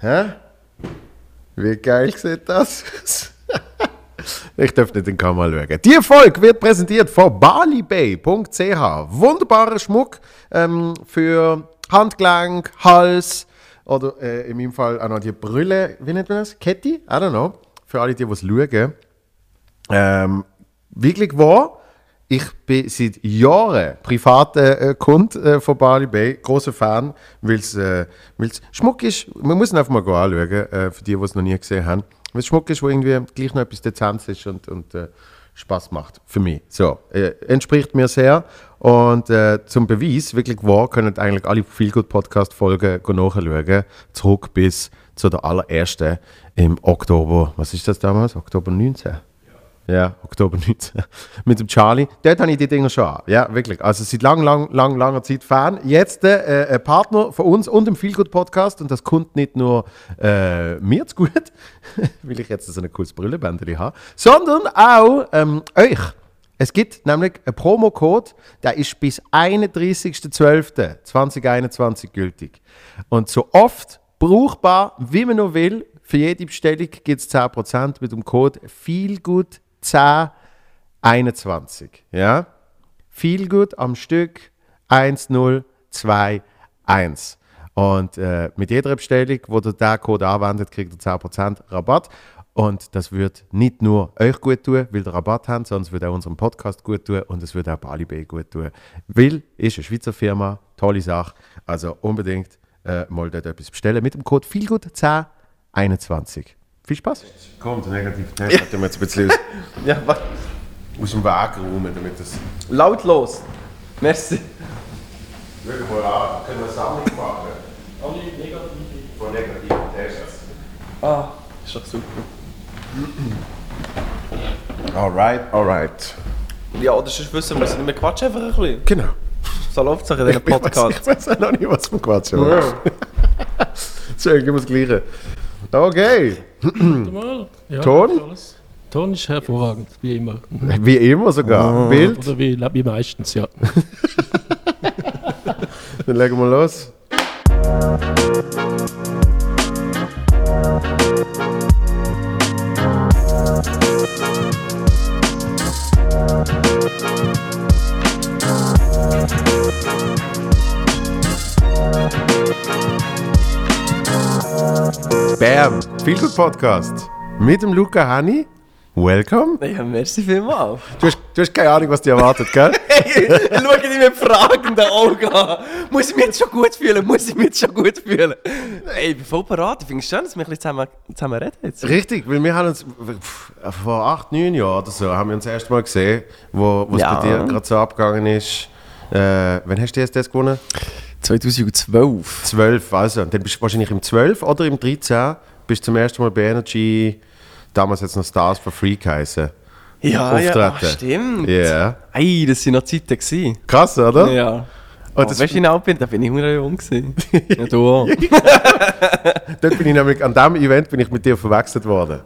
Hä? Wie geil sieht das aus? Ich darf nicht in die Kamera schauen. Die Folge wird präsentiert von balibay.ch. Wunderbarer Schmuck ähm, für Handgelenk, Hals oder äh, in meinem Fall auch noch die Brille. Wie nennt man das? Kette? I don't know. Für alle, die es schauen. Ähm, wirklich wahr. Ich bin seit Jahren privater äh, Kunde äh, von Bali Bay, großer Fan, weil es äh, Schmuck ist. Man muss ihn einfach mal anschauen, äh, für die, die es noch nie gesehen haben. Weil es Schmuck ist, wo irgendwie gleich noch etwas Dezentes ist und, und äh, Spaß macht. Für mich. So, äh, entspricht mir sehr. Und äh, zum Beweis, wirklich wahr, können eigentlich alle Feelgood Podcast-Folgen nachschauen. Zurück bis zu der allerersten im Oktober. Was ist das damals? Oktober 19? Ja, Oktober 19. Mit dem Charlie. Dort habe ich die Dinger schon an. Ja, wirklich. Also seit lang, lang, lang, langer Zeit Fan. Jetzt äh, ein Partner von uns und dem Feelgood Podcast. Und das kommt nicht nur äh, mir zu gut, weil ich jetzt so ein cooles Brüllenbändchen habe, sondern auch ähm, euch. Es gibt nämlich einen Promocode, der ist bis 31.12.2021 gültig. Und so oft brauchbar, wie man noch will, für jede Bestellung gibt es 10% mit dem Code FEELGOOD1021. Ja? Feelgood am Stück 1021. Und äh, mit jeder Bestellung, wo ihr diesen Code anwendet, kriegt ihr 10% Rabatt. Und das wird nicht nur euch gut tun, weil ihr Rabatt habt, sondern es wird auch unserem Podcast gut tun und es wird auch Bali Bay gut tun. Weil, ist eine Schweizer Firma, tolle Sache. Also unbedingt äh, mal dort etwas bestellen mit dem Code FEELGOOD1021. Viel Spaß. Komm, der negative Test hat mir jetzt ein bisschen aus, Ja, warte. aus dem Weg räumen, damit das... Lautlos. Merci. Mal an, können wir eine Sammlung machen Alle negative. von negativen Tests. Ah, ist doch super. Alright, alright. Ja, oder sonst wissen wir es nicht mehr. Quatsch einfach ein bisschen. Genau. So läuft es auch in diesem Ich weiß, Podcast. ich weiß auch noch nicht, was wir quatschen. Ja. So, geben wir das Gleiche. Okay. Ja, Ton? Alles. Ton ist hervorragend, wie immer. Wie immer sogar. Bild. Oder wie, wie meistens, ja. Dann legen wir los. Bam! Gut Podcast. Mit dem Luca Hani. Welcome. Ja, merci vielmals. Du hast, du hast keine Ahnung, was dich erwartet, gell? Hey, schau dich mit fragenden Augen an. Muss ich mich jetzt schon gut fühlen? Muss ich mich jetzt schon gut fühlen? Ey, ich bin voll parat. Ich finde es schön, dass wir ein bisschen zusammen, zusammen reden jetzt. Richtig, weil wir haben uns pff, vor acht, neun Jahren oder so haben wir uns das erste Mal gesehen, wo es Ja. bei dir gerade so abgegangen ist. Äh, wann hast du das gewonnen? 2012. 12, also. Und dann bist du wahrscheinlich im 12 oder im 13 bist du zum ersten Mal bei Energy, damals jetzt noch Stars for Free geheißen. Ja, ja, ach, Auftreten. stimmt. Ja. Ey, das waren noch Zeiten. Gewesen. Krass, oder? Ja. Oh, Oh, das- weißt du, wie ich alt bin? Da bin ich nur jung. gewesen. ja, du auch. Dort bin ich nämlich, an diesem Event bin ich mit dir verwechselt worden.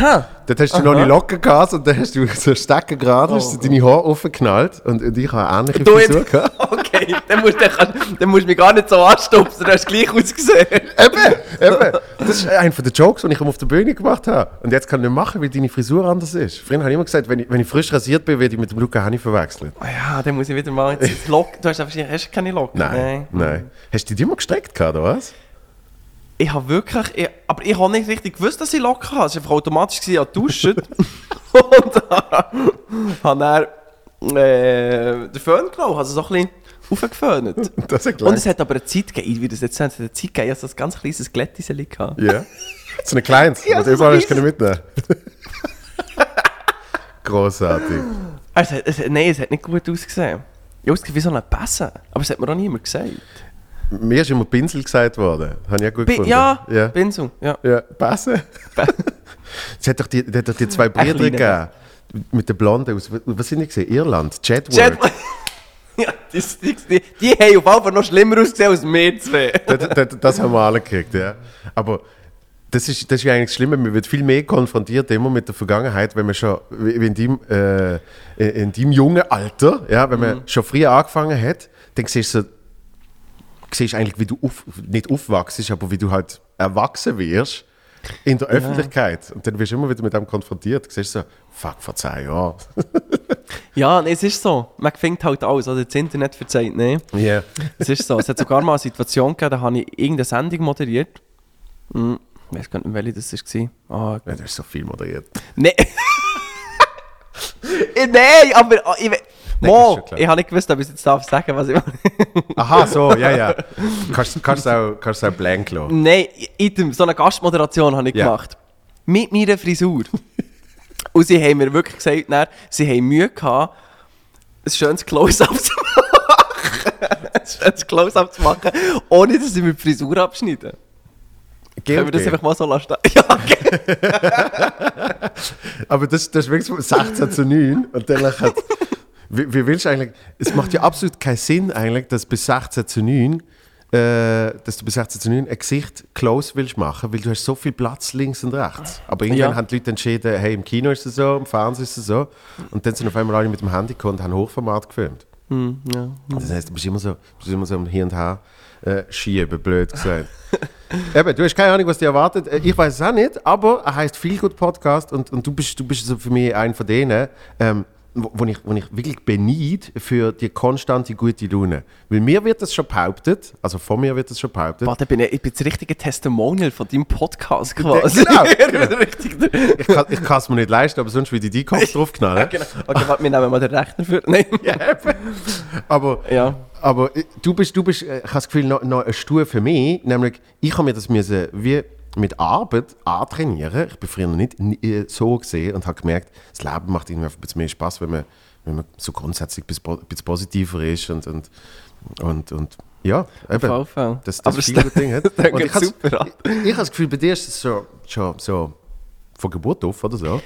Ha! Dort hast du noch die Locken gehabt und dann hast du so Stecken gerade, hast du deine Haare aufgeknallt und, und ich habe eine ähnliche Du Frisur gehabt. Okay, dann musst, du, dann, dann musst du mich gar nicht so anstupsen, du hast gleich ausgesehen. Eben, eben. Das ist einer der Jokes, die ich auf der Bühne gemacht habe. Und jetzt kann ich nicht machen, weil deine Frisur anders ist. Früher habe ich immer gesagt, wenn ich, wenn ich frisch rasiert bin, werde ich mit dem Luca Hani verwechselt. Oh ja, dann muss ich wieder mal jetzt Locken. Du hast wahrscheinlich hast du keine Locken. Nein, nein. Hast du die immer gestreckt gehabt, oder was? Ich habe wirklich, ich, aber ich habe nicht richtig gewusst, dass ich Locken habe. Es war einfach automatisch, gewesen, ich duschen. Und dann habe er äh, den Föhn genommen, also so ein bisschen aufgeföhnt. Und es hat aber eine Zeit gegeben, wie das jetzt nennt, es hat eine Zeit gegeben, ich hatte so ein ganz kleines Glättiseli. Ja. So eine kleines, Ja, so überall ein hast du mitnehmen. Großartig. Also, es, nein, es hat nicht gut ausgesehen. Ja, ausgesehen wie so ein Besen. Aber es hat mir auch niemand gesagt. Mir ist immer Pinsel gesagt worden. Habe ich auch gut Bi gefunden. ja, ja. Pinsel, ja. Ja, Basse. Es hat doch die, es hat doch die zwei Brüder gegeben. Mit den Blonden aus, was sind die gesehen? Irland, Chadwick. Ja, die, die, die, die haben auf jeden Fall noch schlimmer ausgesehen als wir zwei. das, das, das haben wir alle gekriegt, ja. Aber das ist, das ist eigentlich das Schlimme, man wird viel mehr konfrontiert immer mit der Vergangenheit, wenn man schon in deinem, äh, in deinem jungen Alter, ja, wenn man schon früher angefangen hat, dann siehst du siehst eigentlich, wie du auf, nicht aufwachst, aber wie du halt erwachsen wirst in der Öffentlichkeit. Und dann wirst du immer wieder mit dem konfrontiert. Du siehst so, fuck, vor zehn Jahren. Ja, nee, es ist so. Man findet halt alles. Also das Internet verzeiht nicht. Ja. Es ist so. Es hat sogar mal eine Situation gegeben, da habe ich irgendeine Sendung moderiert. Hm, ich weiß gar nicht, welche das war. Ah, Ja, du hast so viel moderiert. Eh, Nein, aber oh, ich, Mo, ich habe nicht gewusst, ob ich jetzt darf sagen, was ich Aha, so, ja, ja. Kannst kannst du auch, kannst auch blank lassen. Nein, item, so eine Gastmoderation habe ich Ja. gemacht. Mit meiner Frisur. Und sie haben mir wirklich gesagt, dann, sie haben Mühe gehabt, ein schönes Close-Up zu machen. ein schönes Close-Up zu machen, ohne dass sie mir die Frisur abschneiden. Können wir das einfach mal so lassen? Ja, okay. Aber das, das ist wirklich so 16 zu 9. Und dann hat, wie, wie willst du eigentlich, es macht ja absolut keinen Sinn eigentlich, dass bis 16 zu 9, äh, dass du bis 16 zu 9 ein Gesicht close willst machen, weil du hast so viel Platz links und rechts. Aber irgendwann Ja. haben die Leute entschieden, hey, im Kino ist es so, im Fernsehen ist es so. Und dann sind auf einmal alle mit dem Handy gekommen und haben Hochformat gefilmt. Hm, ja. Das heißt, du bist immer so, du bist immer so am Hier und Her äh, schieben, blöd gesagt. Eben, du hast keine Ahnung, was dir erwartet. Äh, Ich weiß es auch nicht, aber er heißt Feel Good Podcast und, und du bist, du bist so für mich einer von denen, ähm, wo, ich, wo ich wirklich beneid für die konstante gute Laune. Weil mir wird das schon behauptet, also von mir wird das schon behauptet. Warte, ich bin, ich bin das richtige Testimonial von deinem Podcast quasi. Genau. Ich kann ich kann es mir nicht leisten, aber sonst würde ich die Kopf draufknallen. genau. Okay, warte, wir nehmen mal den Rechner für. Nein. Aber Ja. Aber äh, du bist, du bist, äh, ich habe das Gefühl, noch, noch eine Stufe für mich, nämlich ich habe mir das müssen, wie mit Arbeit antrainieren. Ich bin früher noch nicht ni- äh, so gesehen und habe gemerkt, das Leben macht irgendwie ein bisschen mehr Spaß, wenn man, wenn man so grundsätzlich ein bisschen, positiver ist und, und, und, und ja, eben. Fall. Das, Aber das es viele Ding hat. das Und ich has- super an. Ich, ich habe das Gefühl, bei dir ist es so, schon so von Geburt auf oder so.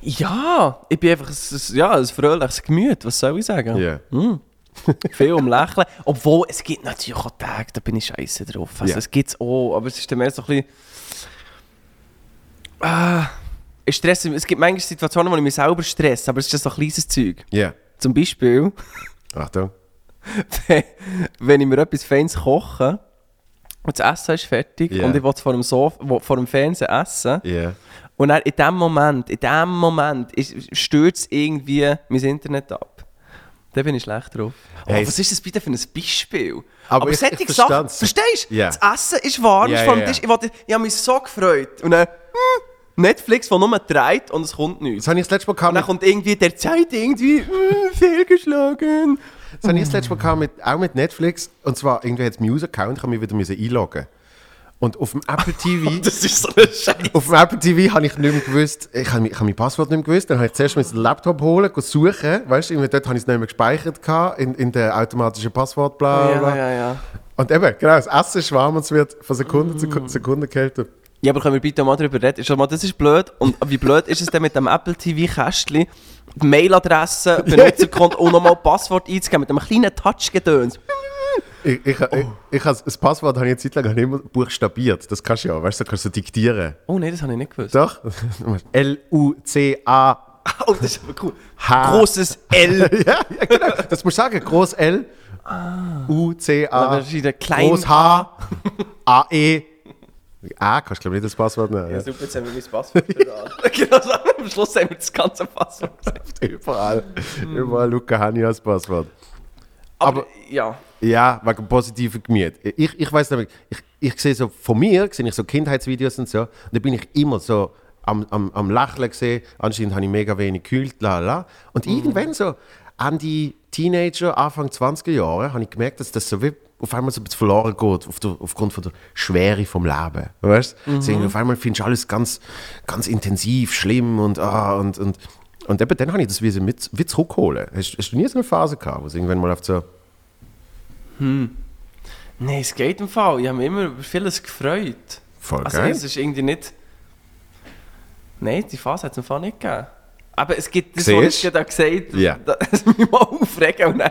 Ja, ich bin einfach ein, ja, ein fröhliches Gemüt, was soll ich sagen? Ja. Viel um Lächeln. Obwohl, es gibt natürlich auch Tage, da bin ich scheiße drauf. Also Ja. es gibt es auch, aber es ist dann mehr so ein bisschen... Ah, ich stresse, es gibt manchmal Situationen, wo ich mich selber stresse, aber es ist just so kleines Zeug. Ja. Zum Beispiel, Achtung. wenn ich mir etwas Feines koche und das Essen ist fertig Ja. und ich will vor dem, Sof vor dem Fernsehen essen Ja. und dann in dem Moment, in dem Moment stürzt irgendwie mein Internet ab. Dann bin ich schlecht drauf. Oh, Hey, was ist das bitte für ein Beispiel? Aber ich- solche ich Sachen, versteh's. verstehst du? Ja. Das Essen ist warm, Ja, ist vor dem ja, ja. Tisch. Ich, wollte- ich habe mich so gefreut. Und dann, hm, Netflix, der nur dreht und es kommt nichts. Das habe ich das letzte Mal Und dann gehabt. kommt irgendwie der Zeit irgendwie, hm, fehlgeschlagen. Das habe ich das letzte Mal gehabt mit, auch mit Netflix. Und zwar, irgendwie hat es meinen User-Account, ich habe mich wieder müssen einloggen. Und auf dem Apple TV, Das ist so ein Scheiß. auf dem Apple TV habe ich nicht mehr gewusst, ich habe, mein- ich habe mein Passwort nicht mehr gewusst. Dann habe ich zuerst meinen Laptop holen, suchen. Weißt du, dort habe ich es nicht mehr gespeichert gehabt, in, in der automatischen Passwort, bla, bla. Ja, ja, ja. Und eben, genau, das Essen ist warm und es wird von Sekunde zu Sekunde kälter. Ja, aber können wir bitte mal darüber reden? Schon mal, das ist blöd. Und wie blöd ist es denn mit dem Apple TV-Kästchen, die Mailadresse, Benutzerkonto und nochmal Passwort einzugeben mit einem kleinen Touch-Gedöns? Ich, ich, ich, ich, habe- das Passwort habe ich eine Zeit lang nicht mehr buchstabiert. Das kannst du ja, weißt du, das kannst du diktieren. Oh nein, das habe ich nicht gewusst. Doch? L-U-C-A. Oh, das ist aber cool. H. Großes L. ja, ja, genau. Das musst du sagen. Groß L. U, C, Aber A. das ist wieder klein. Groß H. A, E. A, kannst du glaube ich nicht das Passwort nehmen. Ja, super, jetzt haben wir mein Passwort da. genau so, am Schluss haben wir das ganze Passwort gesagt. Überall. Überall Luca Hani als Passwort. Aber, Aber- ja. Ja, wegen positiven Gemüt. Ich, ich weiß nicht, ich, ich sehe so von mir, sehe ich so Kindheitsvideos und so, und da bin ich immer so am, am, am Lächeln gesehen. Anscheinend habe ich mega wenig gekühlt, la la. Und irgendwann so an die Teenager, Anfang 20er Jahre, habe ich gemerkt, dass das so wie auf einmal so ein bisschen verloren geht, auf der, aufgrund von der Schwere vom Leben. Weißt? Mhm. Auf einmal findest du alles ganz, ganz intensiv, schlimm und, ah, und, und, und eben dann habe ich das wie, mit, wie zurückholen. Hast, hast du nie so eine Phase gehabt, wo es irgendwann mal auf so Nein, es geht im Fall. Ich habe mich immer über vieles gefreut. voll Also geil. es ist irgendwie nicht... Nein, die Phase hat es im Fall nicht gegeben. Aber es gibt das, was ich Siehst? gerade gesagt habe, Ja. dass ich mich mal aufregen und dann,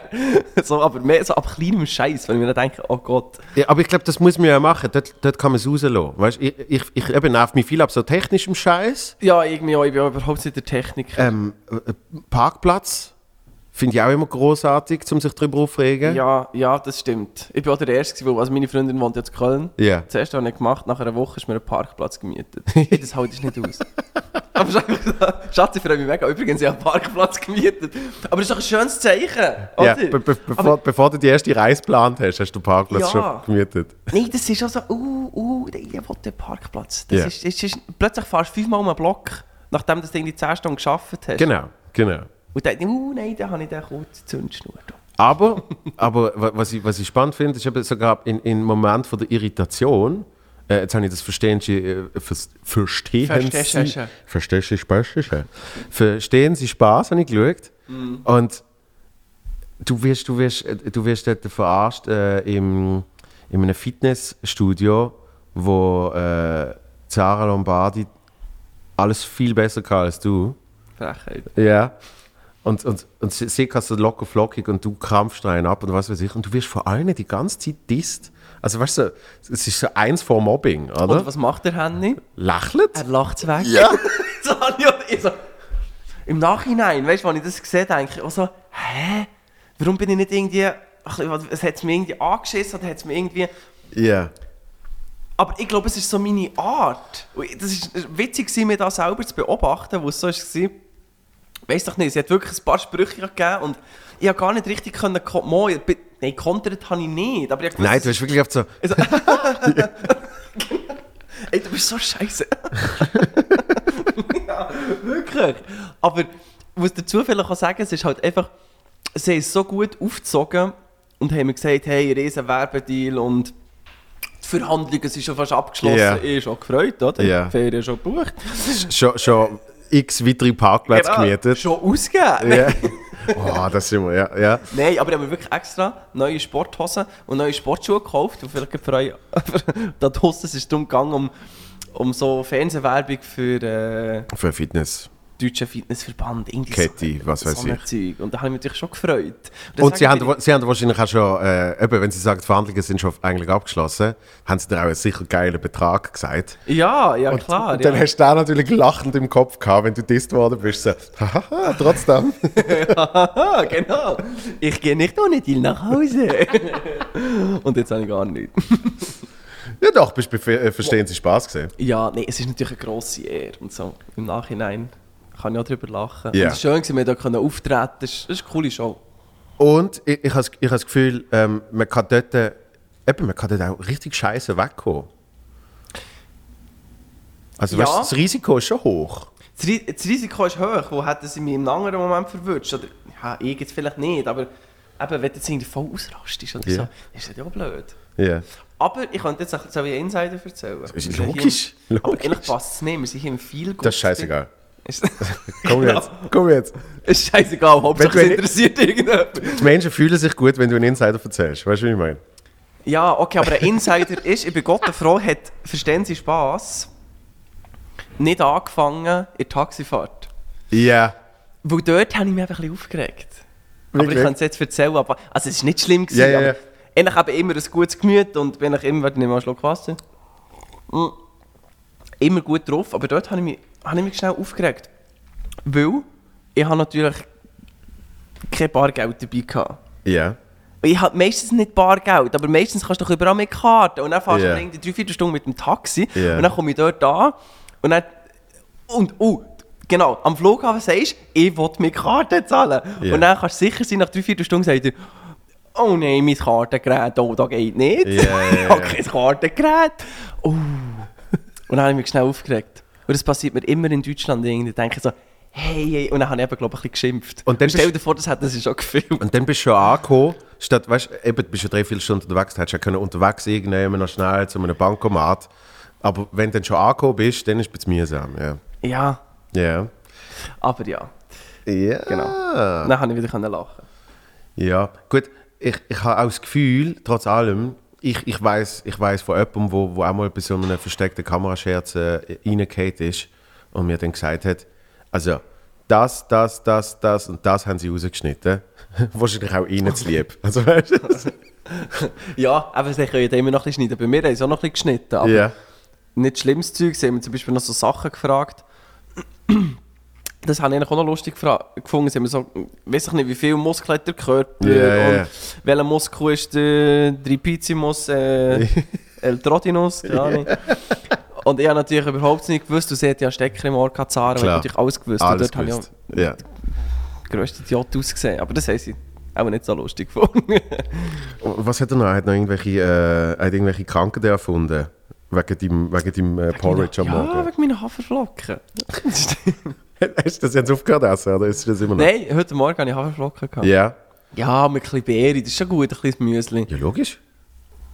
so, aber mehr so ab kleinem Scheiß, wenn ich mir dann denke, oh Gott. Ja, aber ich glaube, das muss man ja machen. Dort, dort kann man es rauslassen. Weißt, ich, ich, ich eben nervt mich viel ab so technischem Scheiß. Ja, irgendwie auch, ich bin auch überhaupt nicht der Techniker. Ähm, äh, Parkplatz Finde ich auch immer großartig, um sich darüber aufregen. Ja, ja, das stimmt. Ich bin auch der Erste, weil also meine Freundin wohnt jetzt in Köln. Ja. Zuerst habe ich gemacht, nach einer Woche ist mir ein Parkplatz gemietet. Das halte ich nicht aus. Aber Schatz, ich freue mich mega. Übrigens, ich habe einen Parkplatz gemietet. Aber das ist doch ein schönes Zeichen, Ja, be be bevor, bevor du die erste Reise geplant hast, hast du den Parkplatz Ja. schon gemietet. Nein, das ist auch so, uh, uh, ich will den Parkplatz. Das Ja. ist, das ist, plötzlich fahrst du fünfmal um einen Block, nachdem du irgendwie 10 Stunden geschafft hast. Genau, genau. Und dann, uh, nein, da habe ich den kurzen Zündschnur. Aber, aber wa- was, ich, was ich spannend finde, ist eben sogar in, in Moment von der Irritation, äh, jetzt habe ich das Verstehen Sie, äh, vers- Verstehen Verstehst Sie, du? Verstehst Sie Spaß? Verstehen Sie Spaß, habe ich geschaut. Und du wirst, du wirst, äh, du wirst dort verarscht äh, im, in einem Fitnessstudio, wo äh, Zara Lombardi alles viel besser kann als du. Frechheit. Ja. Und, und, und sie, sie kann so locker flockig und du krampfst rein ab und was weiß ich. Und du wirst vor allen die ganze Zeit disst. Also weißt du, es ist so eins vor Mobbing, oder? Und was macht der Henny? Lächelt? Er lacht weg. Ja. so ich Im Nachhinein, weißt du, als ich das habe, denke ich auch so, hä? Warum bin ich nicht irgendwie, ach, es hat es mir irgendwie angeschissen oder hat es mir irgendwie... Ja. Aber ich glaube, es ist so meine Art. Das ist witzig, mir das selber zu beobachten, wo es so war. Weiß doch nicht, sie hat wirklich ein paar Sprüche gegeben und ich habe gar nicht richtig können, ko- mo- ich bin- nein, kontert habe ich nicht. Aber ich gewusst, Nein, du hast wirklich oft so, Also, Ey, du bist so scheiße. ja, wirklich. Aber ich muss dazu vielleicht auch sagen, es ist halt einfach, sie haben es so gut aufgezogen und haben mir gesagt, hey, riesen Werbedeal und die Verhandlungen sind schon fast abgeschlossen. Ja. Ich schon gefreut, oder? Ja. Die Ferien schon gebucht. schon, schon x weitere Parkplätze Genau, gemietet. Schon ausgegeben. Ja. Oh, das sind wir, ja. ja. Nein, aber ich habe wirklich extra neue Sporthosen und neue Sportschuhe gekauft. Und vielleicht für euch, da draussen ist es darum gegangen, um, um so Fernsehwerbung für äh, Für Fitness. Deutschen Fitnessverband. irgendwie Kette, was weiß so ich. Zeug. Und da habe ich mich natürlich schon gefreut. Und sage sie haben, sie haben wahrscheinlich auch schon, äh, eben, wenn sie sagen, die Verhandlungen sind schon eigentlich abgeschlossen, haben sie dir auch einen sicher geilen Betrag gesagt. Ja, ja klar. und dann ja. hast du da natürlich lachend im Kopf gehabt, wenn du disst worden bist, so, hahaha, trotzdem. Ah, genau. Ich gehe nicht ohne Deal nach Hause. und jetzt habe ich gar nichts. ja doch, bist äh, Verstehen Sie Spaß gesehen. Ja, nee, es ist natürlich eine grosse Ehre. Und so im Nachhinein kann ich auch darüber lachen. Ja. Und es ist schön, dass wir da können auftreten Das ist, das ist eine coole Show. Und ich, ich habe das- ich das Gefühl, ähm, man kann dort, äh, eben, man kann dort auch richtig scheiße wegkommen. Also Ja. weißt, das Risiko ist schon hoch. Das, Ri- das Risiko ist hoch. Wo hätten sie mich im anderen Moment verwünscht? Oder, ja, ich jetzt vielleicht nicht, aber eben, wenn du jetzt irgendwie voll ausrastest oder Ja. so, ist das ja auch blöd. Ja. Aber ich könnte jetzt auch so wie Insider erzählen. ist Wir sind hier logisch, Aber logisch. eigentlich passt es nicht. Wir sind hier im viel Das ist scheißegal. Ist, Komm Genau. jetzt, komm jetzt. ist scheißegal. Hauptsache Wenn es interessiert irgendjemand. Die Menschen fühlen sich gut, wenn du einen Insider erzählst. Weißt du, wie ich meine? Ja, okay, aber ein Insider ist, ich bin Gott froh, hat, verstehen Sie Spaß, nicht angefangen in der Taxifahrt. Ja. Weil dort habe ich mich einfach ein bisschen aufgeregt. Aber ich Wirklich? kann es jetzt erzählen, aber also es war nicht schlimm. Gewesen, Ja, ja, aber ja. Ich habe immer ein gutes Gemüt und bin ich immer, warte, nimm mal einen Schluck Wasser. Mm. Immer gut drauf, aber dort habe ich mich, habe ich mich schnell aufgeregt. Weil ich habe natürlich kein Bargeld dabei gehabt. Ja. Ich habe meistens nicht Bargeld, aber meistens kannst du doch überall mit Karten. Und dann fährst Ja. du irgendwie drei, vier Stunden mit dem Taxi. Ja. Und dann komme ich dort an. Und dann. Und, oh, genau, am Flughafen sagst du, ich will mit Karte zahlen. Ja. Und dann kannst du sicher sein, nach drei, vier Stunden sagt er, oh nein, mein Kartengerät, oh, das geht nicht. Ja, ich habe kein Kartengerät. Oh. Und dann habe ich mich schnell aufgeregt. Und das passiert mir immer in Deutschland. Irgendwie. Denke ich so, hey, hey. Und dann habe ich eben, glaube ich, ein bisschen geschimpft. Und dann stell dir vor, das hätten sie schon gefilmt. Und dann bist du schon angekommen, statt, weißt du, eben, du bist ja drei, vier Stunden unterwegs, du hättest ja können unterwegs irgendjemand noch schnell zu einem Bankomat. Aber wenn du dann schon angekommen bist, dann ist es mühsam, ja. Ja, Ja. aber ja. Ja. Genau. Dann habe ich wieder lachen. Ja, gut. Ich, ich habe auch das Gefühl, trotz allem, ich, ich weiß ich weiss von jemandem, wo, wo auch mal bei so einem versteckten Kamerascherz äh, reingefallen ist und mir dann gesagt hat, also das, das, das, das und das haben sie rausgeschnitten. Wahrscheinlich auch ihnen zu lieb. Also, weißt du? Ja, aber sie können ja immer noch ein bisschen schneiden. Bei mir haben sie auch noch ein bisschen geschnitten. Aber Ja. nicht schlimmes Zeug. Sie haben zum Beispiel noch so Sachen gefragt. Das habe ich eigentlich auch noch lustig gefunden. Sie haben so, weiß ich nicht, wie viel Muskeln hat der Körper Ja, ja, ja. und welcher Muskel ist der Tripizimus, äh, El Trotinus, keine Ahnung. Und ich habe natürlich überhaupt nicht gewusst, du siehst ja Stecker im Ohr, Zahlen, ich habe natürlich alles gewusst. Alles und dort gewusst. habe Ja. ich auch grösste Idiot ausgesehen. Aber das haben sie auch nicht so lustig gefunden. Und Was hat er noch? Er hat noch irgendwelche, äh, hat irgendwelche Krankheiten erfunden. Wegen deinem, wegen deinem äh, Porridge am ja, Morgen. wegen meiner Haferflocken. Hast du das jetzt aufgehört essen, oder ist das immer noch? Nein, heute Morgen habe ich Haferflocken gehabt. Ja. Ja, mit ein bisschen Beere, das ist schon gut, ein bisschen Müsli. Ja, logisch.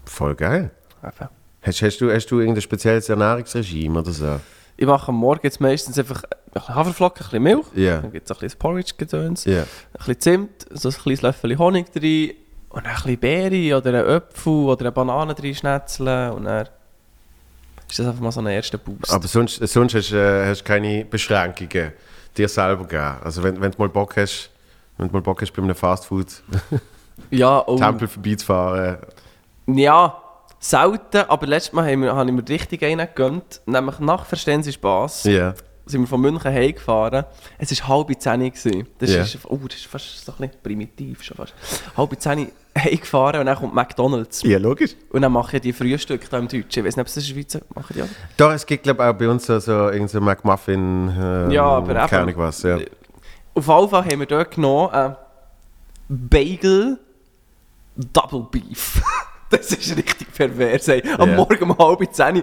Voll geil. Eben. Hast, hast, du, hast du irgendein spezielles Ernährungsregime oder so? Ich mache am Morgen jetzt meistens einfach ein bisschen Haferflocken, ein bisschen Milch. Ja. Dann gibt es ein bisschen Porridge-Gedöns. Ja. Ein bisschen Zimt, so ein kleines Löffel Honig drin. Und dann ein bisschen Beere oder einen Apfel oder eine Banane drin schnetzeln. Und dann ist das einfach mal so ein erster Boost. Aber sonst, sonst hast du äh, keine Beschränkungen dir selber geben. Also wenn, wenn du mal Bock hast, wenn du mal Bock hast, bei einem Fastfood-Tempel ja, und, vorbeizufahren. ja, selten. Aber letztes Mal haben wir, habe ich mir richtig einen gegönnt. Nämlich nach Verstehen Sie Spass. Sind wir von München heimgefahren. Es war halb zehn. gewesen. Das, Ja. ist, oh, das ist fast so ein bisschen primitiv. Schon fast. Halb zehn heimgefahren und dann kommt McDonalds. Ja, logisch. Und dann mache ich die Frühstück da im Deutschen. Ich weiß nicht, ob es in der Schweiz machen die auch. Da, es gibt glaube ich auch bei uns so, so so McMuffin, äh, Ja, aber keine Ahnung was. Ja. Auf jeden Fall haben wir dort genommen äh, Bagel Double Beef. das ist richtig pervers. Ey. Am Ja. Morgen um halb zehn.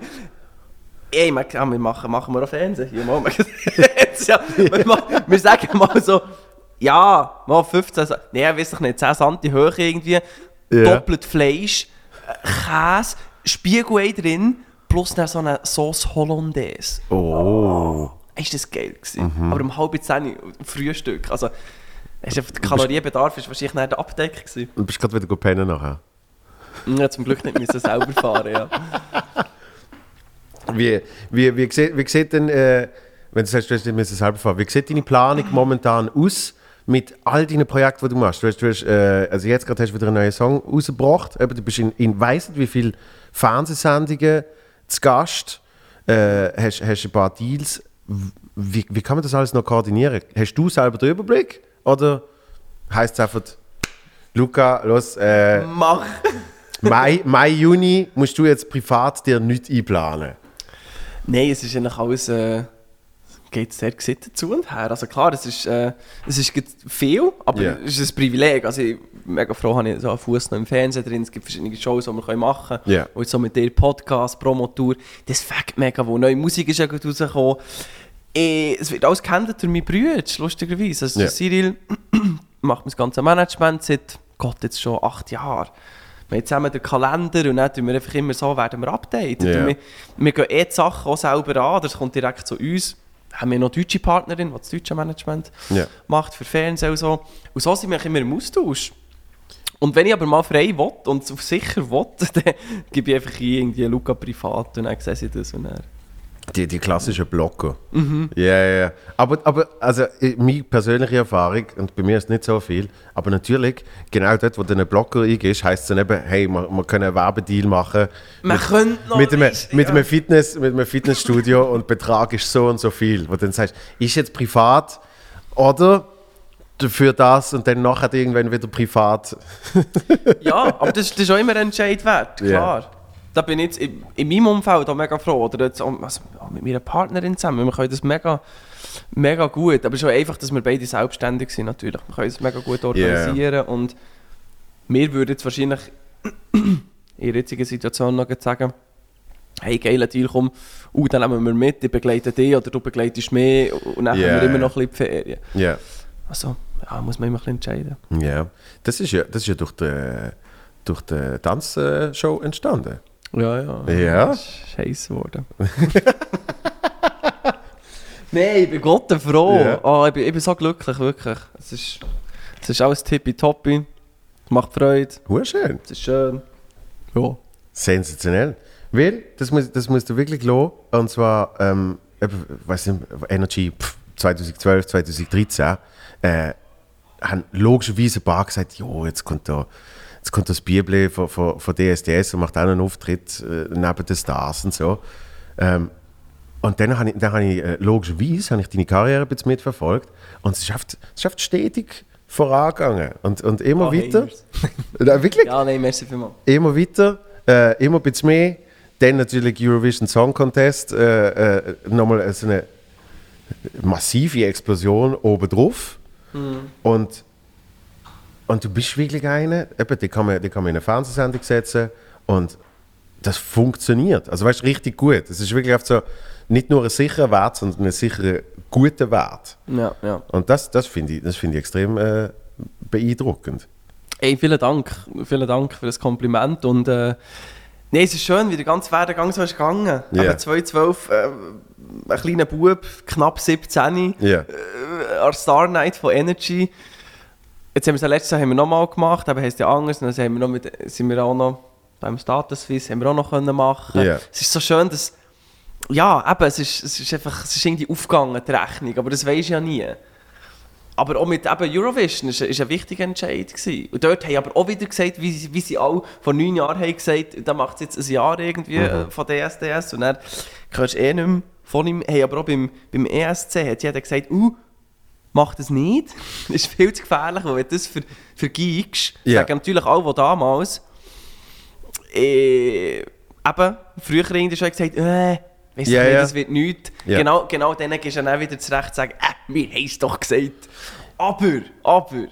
Ey, ja, wir machen, machen wir auf Fernsehen. Mal. Jetzt, ja, wir, wir sagen mal so, ja, mal 15, Sa- nee, weiß ich nicht, 10 cm hoch irgendwie, Ja. doppelt Fleisch, äh, Käse, Spiegelei drin, plus dann so eine Sauce Hollandaise. Oh. Ist das geil gewesen. Aber um halb zehn Frühstück, also ist einfach, der Kalorienbedarf ist wahrscheinlich nach der Abdeckung gewesen. Und bist gerade wieder pennen nachher. Ja, zum Glück nicht müssen selber fahren, ja. Wie, wie, wie, sieht, wie sieht denn, äh, wenn du sagst, du hast nicht müssen selber fahren, wie sieht deine Planung momentan aus mit all deinen Projekten, die du machst? Du hast, du hast, äh, also jetzt gerade hast du wieder einen neuen Song rausgebracht, Eben, du bist in, in weiss nicht wie viele Fernsehsendungen zu Gast, äh, hast, hast ein paar Deals. Wie, wie kann man das alles noch koordinieren? Hast du selber den Überblick oder heisst es einfach, Luca, los, äh, Mach! Mai, Mai, Juni musst du jetzt privat dir nichts einplanen? Nein, es ist eigentlich alles. Äh, geht sehr gesittet zu und her. Also klar, es ist, äh, es ist viel, aber Ja. es ist ein Privileg. Also ich bin mega froh, habe ich so einen Fuß noch im Fernsehen drin. Es gibt verschiedene Shows, die wir machen können. Ja. Und so mit dir Podcast, Promotour. Das fängt mega, wo neue Musik ist ja gerade rausgekommen. Eh, es wird alles gehandelt durch meine Brüder, lustigerweise. Also der Cyril macht mein ganzes Management seit, Gott, jetzt schon acht Jahren. Wir haben zusammen den Kalender und dann tun wir einfach immer so, werden wir updaten. Und Wir, wir gehen eh die Sachen auch selber an, das kommt direkt zu uns. Haben wir noch eine deutsche Partnerin, die das deutsche Management Ja. macht für Fernsehen und so. Und so sind wir immer im Austausch. Und wenn ich aber mal frei will und auf sicher will, dann gebe ich einfach ein, irgendwie Luca privat und dann sehe ich das und dann... Die, die klassischen Blocker. Ja, ja, ja. Aber, aber also, meine persönliche Erfahrung, und bei mir ist nicht so viel, aber natürlich, genau dort, wo du einen Blocker eingehst, heisst es dann eben, hey, wir, wir können einen Werbedeal machen. Man mit, könnte noch mit einem, nicht, mit, ja. einem Fitness, mit einem Fitnessstudio und Betrag ist so und so viel. Wo du dann sagst, ist jetzt privat oder für das und dann nachher irgendwann wieder privat. Ja, aber das, das ist auch immer ein Entscheid wert, klar. Da bin ich jetzt in, in meinem Umfeld auch mega froh. Oder jetzt auch, also, auch mit meiner Partnerin zusammen. Wir können das mega, mega gut. Aber es ist einfach, dass wir beide selbstständig sind natürlich. Wir können es mega gut organisieren. Und wir würden jetzt wahrscheinlich in der jetzigen Situation noch sagen, hey, geiler Deal, komm, uh, dann nehmen wir mit, ich begleite dich oder du begleitest mich und dann Ja, haben wir immer noch ein bisschen die Ferien. Ja. Also, ja, muss man immer ein bisschen entscheiden. ja. Das ist ja, das ist ja durch die, durch die Tanzshow entstanden. Ja, ja. Ja. Das ist heiß geworden. Nein, ich bin Gott froh. Ja. Oh, ich, bin, ich bin so glücklich, wirklich. Es ist, es ist alles tippitoppi. Macht Freude. Hure schön. Es ist schön. Ja. Sensationell. Weil, das muss, das musst du wirklich lassen. Und zwar, ähm, weiss nicht, Energy pff, 2012, 2013, äh, haben logischerweise ein paar gesagt, jo, jetzt kommt da, jetzt kommt das Bibli von, von, von DSDS und macht auch einen Auftritt äh, neben den Stars und so. Ähm, Und dann habe ich, dann habe ich äh, logischerweise habe ich deine Karriere ein bisschen mitverfolgt und es schafft, es schafft stetig vorangegangen und, und immer Ah, weiter. Haters. Nein, wirklich, Ja, nein, merci vielmals. immer weiter, äh, immer ein bisschen mehr. Dann natürlich Eurovision Song Contest, äh, äh, nochmal so eine massive Explosion obendrauf. Und, und du bist wirklich einer, eben, die kann man, die kann man in eine Fernsehsendung setzen und das funktioniert. Also weißt du, richtig gut. Es ist wirklich oft so, nicht nur ein sicherer Wert, sondern ein sicherer, guter Wert. Ja, ja. Und das, das finde ich, das finde ich extrem äh, beeindruckend. Ey, vielen Dank. Vielen Dank für das Kompliment. Und äh, nee, es ist schön, wie der ganze Werdegang so ist gegangen. Ja. Yeah. 2012, äh, ein kleiner Bub, knapp 17, Ja. äh, an Star Night von Energy. Jetzt haben wir es letztes Jahr haben wir nochmal gemacht, aber heisst ja anders. Dann haben wir noch mit, sind wir auch noch beim Status haben wir auch noch können machen. Ja. Es ist so schön, dass ja, eben, es ist, es ist einfach, es ist irgendwie aufgegangen, die Rechnung, aber das du ja nie. Aber auch mit eben Eurovision ist, ist ein wichtiger Entscheid gewesen. Und dort haben aber auch wieder gesagt, wie, sie- wie sie alle vor neun Jahren haben gesagt, da macht es jetzt ein Jahr irgendwie äh, von DSDS und dann hörst du eh nicht mehr von ihm. Hey, aber auch beim, beim ESC hat jeder gesagt, uh, mach das nicht. Das ist viel zu gefährlich, weil wenn du das ver, vergeigst, Ja. sagen natürlich alle, die damals äh, eben, früher irgendwie schon gesagt, äh, Ja, ich nicht, ja. das wird nichts. Ja. Genau, genau denen gehst du dann auch wieder zurecht sagen, äh, wir haben es doch gesagt. Aber, aber,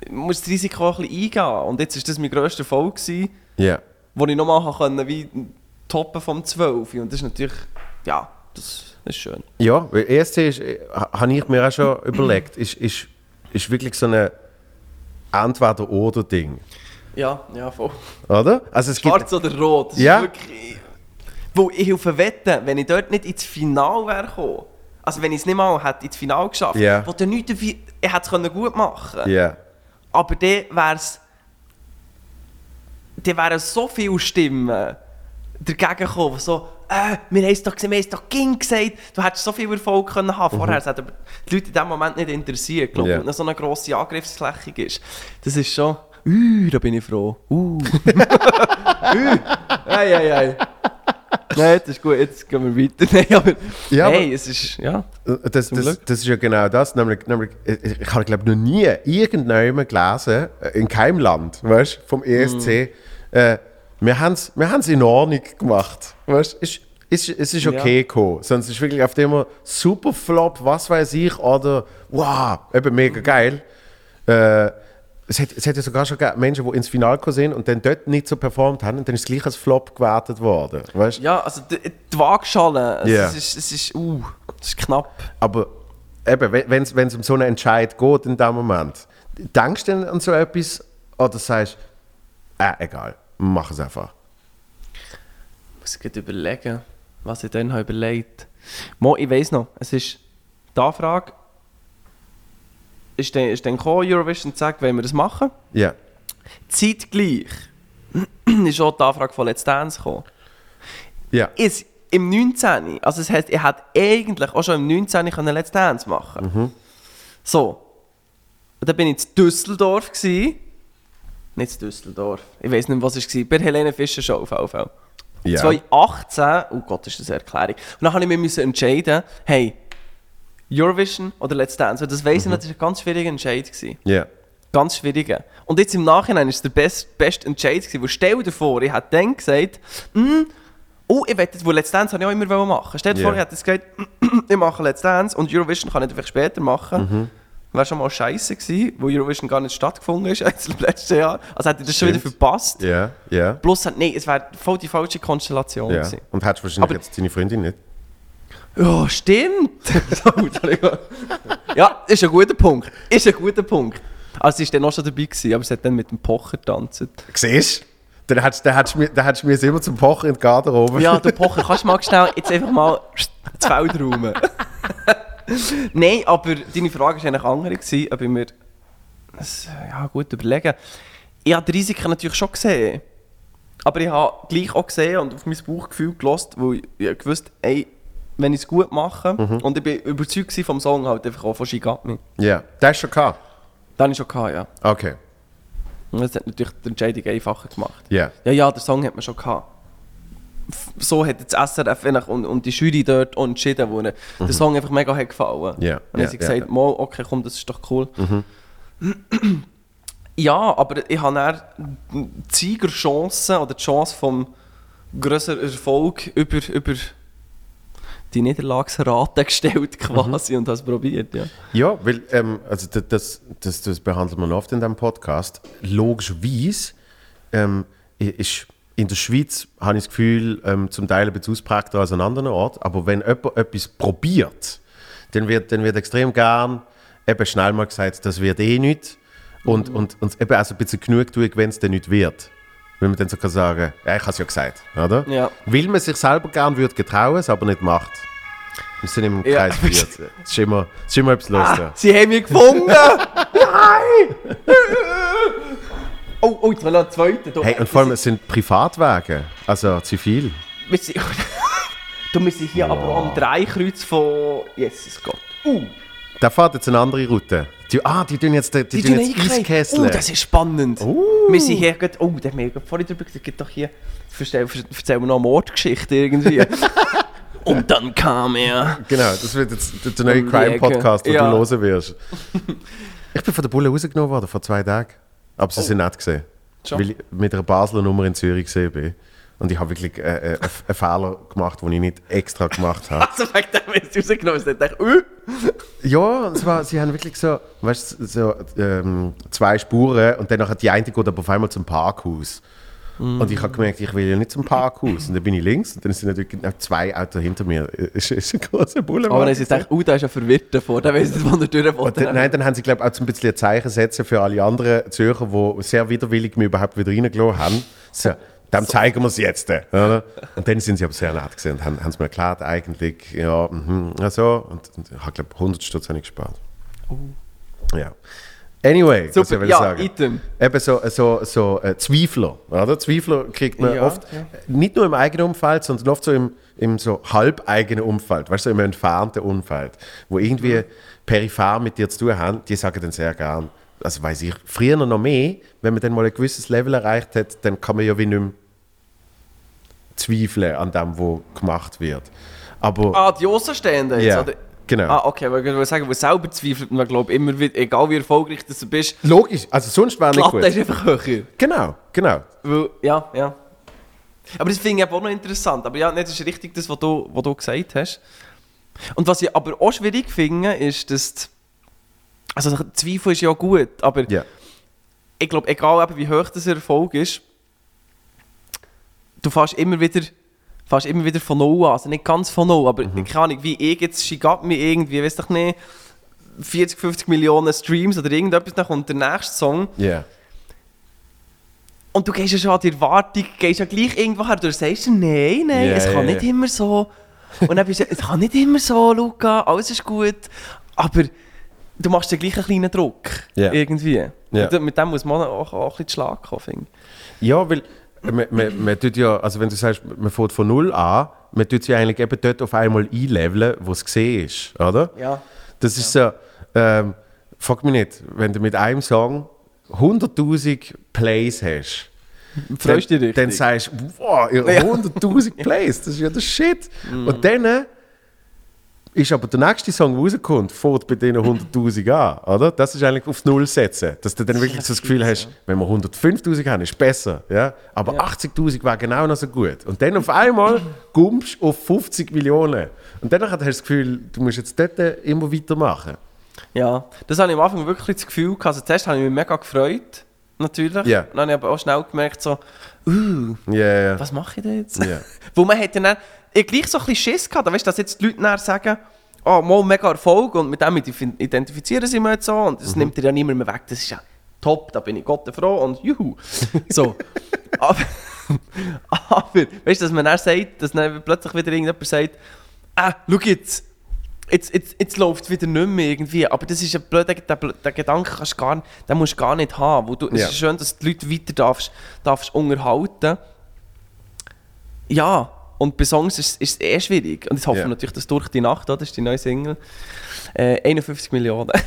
ich muss das Risiko ein bisschen eingehen. Und jetzt war das mein grösster Erfolg, gewesen, Ja. wo ich nochmal konnte, wie toppen vom 12. Und das ist natürlich, ja, das ist schön. Ja, weil ESC ist, äh, ha- habe ich mir auch schon überlegt, ist, ist, ist wirklich so ein Entweder-Oder-Ding. Ja, ja, voll. Oder? Also es gibt, Schwarz oder rot, das Ja. ist wirklich... Wo ich helfe wetten, wenn ich dort nicht ins Finale wäre gekommen, also wenn ich es nicht mal hätte ins Finale geschafft, Ja. wo dann nichts dafür... Ich hätte es gut machen können. ja. Aber dann wäre es... Dann wären so viele Stimmen dagegen gekommen, so... Äh, wir haben es doch gesehen, wir haben es doch ging gesagt. Du hättest so viel Erfolg können haben vorher. Es hat aber die Leute in diesem Moment nicht interessiert, glaube ich. Und so eine grosse Angriffsfläche ist. Das ist schon... Uh, da bin ich froh. Uh. Ei, ei, ei. Nein, das ist gut, jetzt gehen wir weiter. Nein, aber, Ja, hey, aber- es ist, ja. Das, das, Glück. das ist ja genau das. Nämlich, nämlich, ich ich habe, glaube noch nie irgendjemand gelesen, äh, in keinem Land, weißt, vom ESC, äh, wir haben es wir haben's in Ordnung gemacht. Weißt, ist, ist, es ist okay Ja. gekommen. Sonst ist wirklich auf immer super Flop, was weiß ich, oder wow, eben mega geil. Äh, es hat, es hat ja sogar schon Menschen, die ins Finale gekommen sind und dann dort nicht so performt haben und dann ist es gleich als Flop gewertet worden. Weißt? Ja, also die, die Waagschale, es, Ja. es, ist, es ist, uh, es ist knapp. Aber eben, wenn es um so einen Entscheid geht in dem Moment, denkst du denn an so etwas oder sagst du, äh, egal, mach es einfach. Ich muss gerade überlegen, was ich dann habe überlegt Mo, ich weiß noch, es ist die Anfrage, ist dann, ist dann gekommen, Eurovision sagen, wollen wir das machen? Ja. Zeitgleich ist auch die Anfrage von Let's Dance gekommen. Ja. ist im 19. Also das heisst, ich hätte eigentlich auch schon im 19. können Let's Dance machen So. Und dann bin ich in Düsseldorf. Gewesen. Nicht in Düsseldorf. Ich weiß nicht, was es war. Bei Helene Fischer Show auf jeden Fall. Ja. 2018, oh Gott, ist das eine Erklärung. Und dann habe ich mich entscheiden, hey, Eurovision oder Let's Dance. Das weiss ich noch, das war ein ganz schwieriger Entscheid. Ja. Ganz schwieriger. Und jetzt im Nachhinein ist es der best, beste Entscheid gewesen, stell dir vor, ich hätte dann gesagt, «Mm, oh, ich das, wo Let's Dance habe ich auch immer machen. Stell dir Ja. vor, ich hätte gesagt, ich mache Let's Dance und Eurovision kann ich einfach später machen. Mhm. Wäre schon mal scheiße gewesen, wo Eurovision gar nicht stattgefunden ist jetzt im letzten Jahr. Also hätte ich das schon wieder Stimmt. verpasst. Ja. Ja. Plus, hat- nein, es wäre voll die falsche Konstellation ja. gewesen. Und hättest wahrscheinlich Aber- jetzt deine Freundin nicht. Ja, stimmt. ja, ist ein guter Punkt. Ist ein guter Punkt. Also, sie war dann auch schon dabei, gewesen, aber sie hat dann mit dem Pocher getanzt. Siehst du? Dann hättest, du mir- mir jetzt immer zum Pochen in die Garderobe. Ja, du Pocher, kannst du mal schnell jetzt einfach mal ins Feld räumen? Nein, aber deine Frage war eigentlich andere, gewesen, ob ich mir das, ja, gut überlegen. Ich habe die Risiken natürlich schon gesehen. Aber ich habe gleich auch gesehen und auf mein Bauchgefühl gelost, wo ich, ich gewusst ey, wenn ich es gut mache, und ich bin überzeugt vom Song halt einfach auch von Me. Ja. Das hast du schon gehabt? Das habe ich schon gehabt, ja. Okay. Und das hat natürlich die Entscheidung einfacher gemacht. Ja. Ja, ja, der Song hat man schon gehabt. So hat jetzt das SRF und, und die Jury dort entschieden, wo der Song einfach mega hat gefallen. Mhm. Ja, Und dann haben sie gesagt. Mhm. mal, okay, komm, das ist doch cool. ja, aber ich habe dann die Siegerchance oder die Chance vom grösseren Erfolg über, über die Niederlagsrate gestellt quasi und habe es probiert, ja. Ja, weil ähm, also das, das, das, das behandelt man oft in diesem Podcast. Logischerweise ähm, ist in der Schweiz, habe ich das Gefühl, ähm, zum Teil ein bisschen ausprägter als an anderen Orten. Aber wenn jemand etwas probiert, dann wird, dann wird extrem gern eben schnell mal gesagt, das wird eh nicht. Und, und, und eben auch so ein bisschen genug tun, wenn es dann nicht wird. Wenn man dann so kann sagen, ja, ich habe es ja gesagt, oder? Ja. Weil man sich selber gern würde getrauen, es aber nicht macht. Wir sind im Ja. Kreis 4. Es ist immer, ist immer etwas los. Ah, sie haben mich gefunden! Nein! oh, oh, jetzt ein zweiter. Da. Hey, und vor allem, es sind Privatwagen, also zivil. Wir sind, du, wir sind hier aber auch am Dreikreuz von Jesus Gott. Uh, Da fährt jetzt eine andere Route. Die, ah, die tun jetzt, die, die tun jetzt einkreisen. Eiskessel. Oh, das ist spannend. Wir sind hier gerade, oh, der gerade vorhin drüber gesagt, gibt doch hier, erzähl, erzähl mir noch eine Mordgeschichte irgendwie. Und dann kam er. Genau, das wird jetzt der, der neue die. Crime-Podcast, den Ja. du hören wirst. ich bin von der Bulle rausgenommen worden, vor zwei Tagen. Aber sie sind nicht gesehen. Oh. Schon? Weil ich mit einer Basler Nummer in Zürich gesehen bin. Und ich habe wirklich äh, äh, einen Fehler gemacht, den ich nicht extra gemacht habe. Also wegen dem hast du rausgenommen. Ich dachte, uh. Ja, und zwar, sie haben wirklich so, weißt so ähm, zwei Spuren und dann hat die eine geht aber auf einmal zum Parkhaus. Und ich habe gemerkt, ich will ja nicht zum Parkhaus. Und dann bin ich links und dann sind natürlich genau zwei Autos hinter mir. Es ist ein großer Boulevard. Aber dann haben sie gedacht, oh, da ist ja verwirrt davor, der weiss nicht, wo er durch Und dann, nein, dann haben sie, glaube ich, auch so ein bisschen ein Zeichen setzen für alle anderen Zürcher, die sehr widerwillig mich überhaupt wieder reingelassen haben. So, dem zeigen wir es jetzt. äh, Oder? Und dann sind sie aber sehr nett gewesen und haben, haben es mir erklärt, eigentlich, ja, mhm, so. Und, und ich habe, glaube 100 Stutz habe ich gespart. Ja. Anyway, was Super, ich will ja, sagen. Item. Eben so, so, so äh, Zweifler. Oder? Zweifler kriegt man Ja, oft, ja. nicht nur im eigenen Umfeld, sondern oft so im, im so halbeigenen Umfeld, weißt du, so im entfernten Umfeld, wo irgendwie Mhm. peripher mit dir zu tun haben, die sagen dann sehr gern, also weiß ich, früher noch mehr, wenn man dann mal ein gewisses Level erreicht hat, dann kann man ja wie nicht mehr zweifeln an dem, was gemacht wird. Aber Ah, die Außenstehenden jetzt, Ja, oder? Genau. Ah, okay, weil ich würde sagen, wo selber zweifelt man, glaube immer wieder, egal wie erfolgreich du bist, logisch, also sonst wäre nicht Latte ist gut. einfach höher. Genau, genau. Weil, ja, ja. Aber das finde ich aber auch noch interessant. Aber ja, das ist richtig, das, was du, was du gesagt hast. Und was ich aber auch schwierig finde, ist, dass... Die, also Zweifel ist ja gut, aber Ja. ich glaube, egal wie hoch das Erfolg ist, du fährst immer wieder, fährst immer wieder von Null an. Also nicht ganz von Null, aber Mhm. keine Ahnung, wie ich jetzt schickt mir irgendwie, weiß doch nicht, 40, 50 Millionen Streams oder irgendetwas, dann kommt der nächste Song Ja. und du gehst ja schon an die Erwartung, gehst ja gleich irgendwo her, du sagst nein, nein, Ja, es kann ja, nicht ja. immer so. Und dann bist du, es kann nicht immer so, Luca, alles ist gut. Aber du machst dir gleich einen kleinen Druck. Ja. Irgendwie. Ja. Und mit dem muss man auch, auch ein bisschen Schlag kommen. Ja, weil man, man, man tut ja, also wenn du sagst, man fährt von null an, man tut sie eigentlich eben dort auf einmal einleveln, wo es gesehen ist, oder? Ja. Das ist so, ähm, frag mich nicht, wenn du mit einem Song 100'000 Plays hast, Freust dann, dich dann sagst du, wow, ihr Ja. 100'000 Plays, das ist ja der Shit. Und dann ist aber der nächste Song, der rauskommt, fährt bei diesen 100'000 an, oder? Das ist eigentlich aufs Null setzen, dass du dann wirklich so das Gefühl hast, wenn wir 105'000 haben, ist besser, ja? Aber Ja. 80'000 wäre genau noch so gut. Und dann auf einmal kommst du auf 50 Millionen. Und dann hast du das Gefühl, du musst jetzt dort immer weitermachen. Ja, das habe ich am Anfang wirklich das Gefühl gehabt. Also zuerst habe ich mich mega gefreut, natürlich. Ja. Dann habe ich aber auch schnell gemerkt, so, uh, Ja, ja. was mache ich denn jetzt? Ja. Wo man ja dann, ich gleich so ein bisschen Schiss gehabt, weißt dass jetzt die Leute dann sagen, oh, mal mega Erfolg und mit dem ident- identifizieren sie mich jetzt so und das nimmt dir ja niemand mehr weg. Das ist ja top, da bin ich Gott froh und juhu. So. aber, aber, weißt du, dass man dann sagt, dass dann plötzlich wieder irgendjemand sagt, ah, schau jetzt, jetzt, jetzt, jetzt läuft es wieder nicht mehr irgendwie. Aber das ist ein blöder der, Gedanke, kannst du gar, nicht- den musst du gar nicht haben. Wo du, Es Ja. ist schön, dass du die Leute weiter darfst, darfst unterhalten Ja, und bei Songs ist ist es eh schwierig. Und jetzt hoffen Ja. wir natürlich, dass durch die Nacht, das ist die neue Single, äh, 51 Millionen.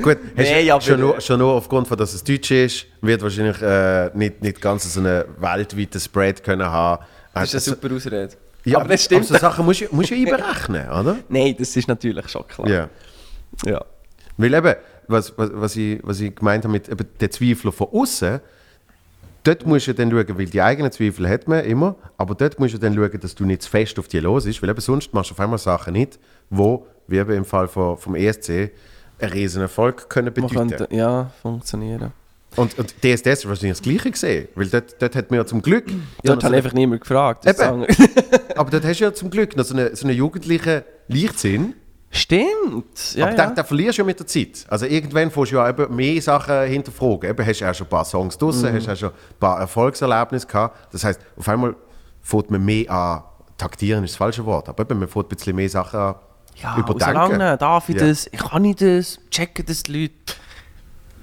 Gut, Nee, aber- schon, nur, schon nur aufgrund von, dass es Deutsch ist, wird wahrscheinlich äh, nicht, nicht ganz so einen weltweiten Spread können haben. Das ist Also- eine super Ausrede. Ja, aber das stimmt. Aber so Sachen musst du, musst du ja einberechnen, oder? Nein, das ist natürlich schon klar. Ja. Ja. Weil eben, was, was, was, ich, was ich gemeint habe mit eben den Zweifeln von außen, dort musst du dann schauen, weil die eigenen Zweifel hat man immer, aber dort musst du dann schauen, dass du nicht zu fest auf die los ist, weil eben sonst machst du auf einmal Sachen nicht, wo, wie eben im Fall von, vom ESC, einen riesen Erfolg können Man bedeuten. könnte, ja, funktionieren. Und, und DSDS ist wahrscheinlich das Gleiche gesehen, weil dort, dort hat man ja zum Glück... Dort noch so hat einfach niemand gefragt. Aber dort hast du ja zum Glück noch so einen so eine jugendlichen Leichtsinn, Stimmt. Ja, aber ja. den, den verlierst du ja mit der Zeit. Also irgendwann fährst du ja eben mehr Sachen hinterfragen. Eben hast du auch schon ein paar Songs draussen, hast auch schon ein paar Erfolgserlebnisse gehabt. Das heisst, auf einmal fängt man mehr an, taktieren ist das falsche Wort, aber eben, man fängt ein bisschen mehr Sachen an ja, überdenken. solange darf ich Ja. das, ich kann ich das, checken das die Leute.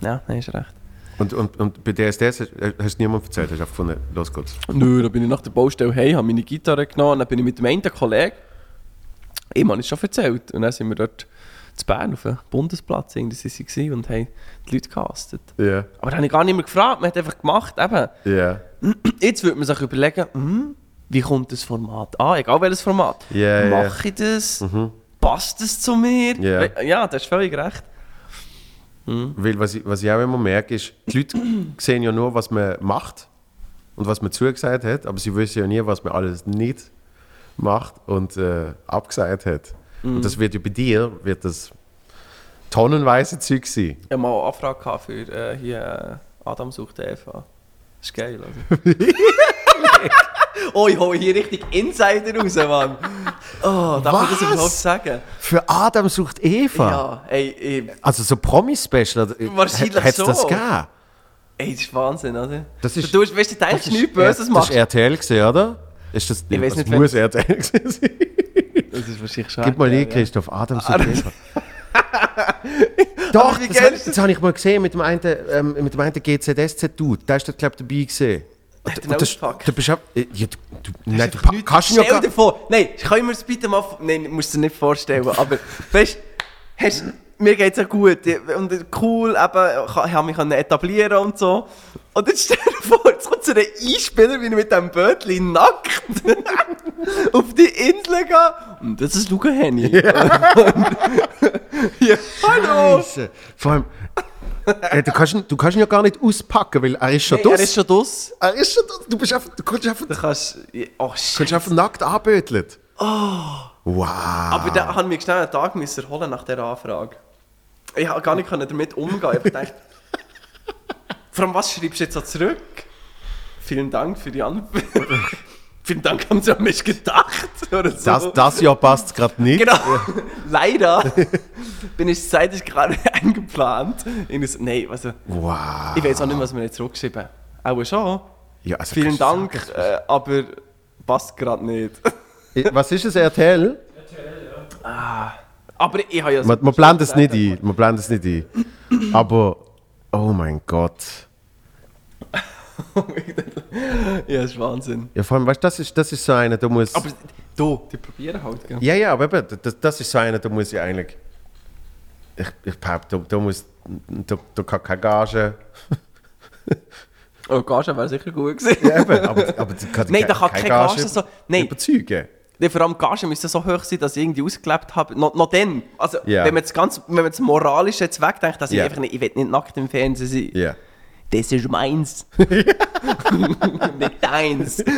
Ja, nein, ist recht. Und, und, und bei DSDS hast, hast du niemandem erzählt, hast du einfach gefunden, los geht's. Nö, da bin ich nach der Baustelle hey, habe meine Gitarre genommen, dann bin ich mit dem einen Kollegen, ihm habe ich schon erzählt, und dann sind wir dort zu Bern auf dem Bundesplatz irgendwie gewesen und haben die Leute gecastet. Ja, Aber da habe ich gar nicht mehr gefragt, man hat einfach gemacht, eben. ja. Jetzt würde man sich überlegen, hm, wie kommt das Format an? Egal welches Format. Ja. Mache ich das? Passt das zu mir? Ja. Das ist völlig recht. Weil was ich, was ich auch immer merke, ist, die Leute sehen ja nur, was man macht und was man zugesagt hat, aber sie wissen ja nie, was man alles nicht macht und äh, abgesagt hat. Mhm. Und das wird ja bei dir, wird das tonnenweise Zeug sein. Ich hatte mal eine Anfrage für äh, hier äh, Adam sucht Eva. Das ist geil, oder? oh, ich hole hier richtig Insider raus, Mann. Oh, darf ich das Was? überhaupt sagen? Für Adam sucht Eva? Ja, ey, ey, Also so Promi-Special, Wahrscheinlich hätte es das gegeben? ey, das ist Wahnsinn, oder? Das ist- du, weißt, du denkst nichts Böses Das machst. ist RTL gesehen, oder? Ist das, Ich weiß das nicht, muss RTL gewesen sein. Das ist wahrscheinlich schon. Gib mal ja, ein, Christoph, Adam sucht das- Eva. Doch, das, ist das habe ich mal gesehen mit dem einen, ähm, mit dem einen GZSZ-Dude. Der ist dort, glaube ich, dabei gesehen. Und das-? Du bist auch, äh, ja, du, du, nein, du kannst ihn ja gar vor, nein, kann ich mir das bitte mal. Nein, musst du dir nicht vorstellen, aber weißt hast, mir geht es ja gut und cool, eben, ich habe mich etablieren und so. Und jetzt stell dir vor, jetzt kommt so ein Einspieler, wie ich mit diesem Bötchen nackt auf die Insel gehe. Und das ist Luca Henny. Ja. Hallo! Scheiße. Vor allem, äh, du, kannst ihn, du kannst ihn ja gar nicht auspacken, weil er ist schon Hey, dus. er ist schon dus. Er ist schon dus. Du, bist einfach, du kannst einfach, Du kannst. Oh, kannst shit. einfach nackt anböteln. Oh. Wow. Aber da haben wir schnell einen Tag müssen erholen nach dieser Anfrage. Ich konnte gar nicht können damit umgehen. Ich habe gedacht, vor allem, was schreibst du jetzt so zurück? Vielen Dank für die Antwort. Vielen Dank, haben Sie an mich gedacht. Oder so. das, das Jahr passt gerade nicht. Genau. Leider bin ich zeitlich gerade eingeplant. So, Nein, also, Wow. ich weiß auch nicht, was wir jetzt zurückgeschrieben haben. Auch schon. Ja, also Vielen Dank, äh, aber passt gerade nicht. Was ist es, RTL? Aber ich habe ja Man, man blendet es nicht ein. Man blendet es nicht ein. Aber, oh mein Gott. ja, das ist Wahnsinn. Ja, vor allem, weißt du, das ist, das ist so einer, da muss. Aber du, die probieren halt, gell? ja, ja, aber eben, das, das ist so einer, da muss ich eigentlich. Ich, ich behaupte, da, da muss. Da, da kann keine Gage. Oh, Gage wäre sicher gut gewesen. Ja, eben, aber, aber die kann Nein, da kann keine Gage so- nein. überzeugen. Nee, vor allem die Gage müsste so hoch sein, dass ich irgendwie ausgelebt habe. Noch, noch dann. Also, Ja. wenn man das ganz, wenn man das Moralische jetzt wegdenkt, dass ich Ja. einfach nicht, ich will nicht nackt im Fernsehen sein. Ja. Das ist meins. nicht deins.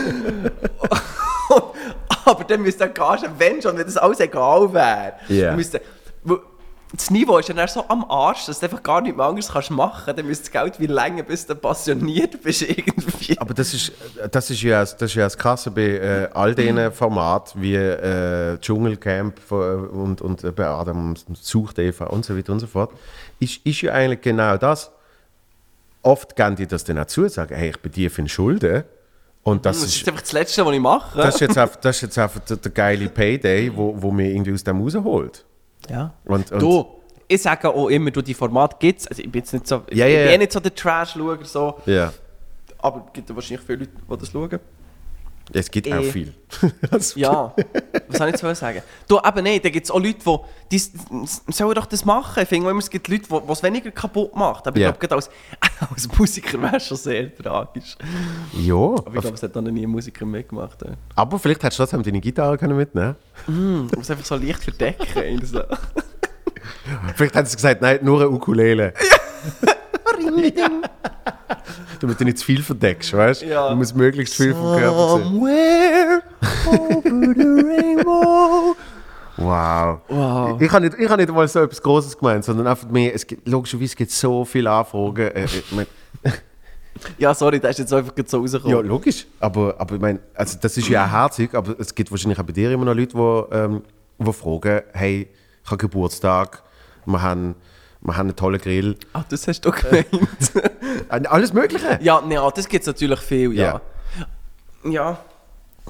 Aber dann müsste der Gage, wenn schon, wenn das alles egal wäre, Ja. müsste. Das Niveau ist ja dann so am Arsch, dass du einfach gar nichts mehr anderes kannst machen. Dann müsste das Geld wie länger, bis du passioniert bist irgendwie. Aber das ist, das ist, ja, das ist ja das Krasse bei äh, all diesen Formaten wie äh, Dschungelcamp von- und, und äh, bei Adam sucht Eva und so weiter und so fort, ist, ist ja eigentlich genau das. Oft gehen die das dann auch zu, sagen, hey, ich bin dir für Schulden. Und das, Das ist, ist einfach das Letzte, was ich mache. das ist jetzt einfach, das ist jetzt einfach der, der geile Payday, wo, wo mir irgendwie aus dem rausholt. Ja. Und, und Du, ich sage auch immer, du, die Format gibt es. Also ich bin jetzt nicht so, ich Ja, bin eh nicht so der Trash-Schauer, so, Ja. aber es gibt wahrscheinlich viele Leute, die das schauen. Es gibt auch Eh. viel. Ja, was soll ich jetzt sagen? Du, eben nein, da gibt es auch Leute, die, die sollen doch das machen. Ich finde immer, es gibt Leute, die es weniger kaputt macht. Aber Ja. ich glaube, als, als Musiker wäre es schon sehr tragisch. Ja, Aber ich glaube, es hat dann noch nie ein Musiker mitgemacht. Ja. aber vielleicht hättest du trotzdem deine Gitarre können mitnehmen Hm, du musst einfach so leicht verdecken. so. Vielleicht hättest du gesagt, nein, nur eine Ukulele. ja. Damit du nicht zu viel verdeckst, weißt du? Ja. Du musst möglichst viel vom Körper sehen. Somewhere over the rainbow. Wow. Wow. Ich habe nicht, ich hab nicht mal so etwas Großes gemeint, sondern einfach mehr, es gibt, logischerweise gibt es so viele Anfragen. Äh, ich mein, Ja, sorry, der ist jetzt einfach so rausgekommen. ja, logisch. Aber, aber ich meine, also das ist ja auch herzig, aber es gibt wahrscheinlich auch bei dir immer noch Leute, die, ähm, die fragen, hey, ich habe Geburtstag, wir haben, wir haben einen tollen Grill. Ah, das hast du gemeint. Äh, Alles Mögliche. ja, nee, ah, das gibt es natürlich viel, ja. Ja. Ja.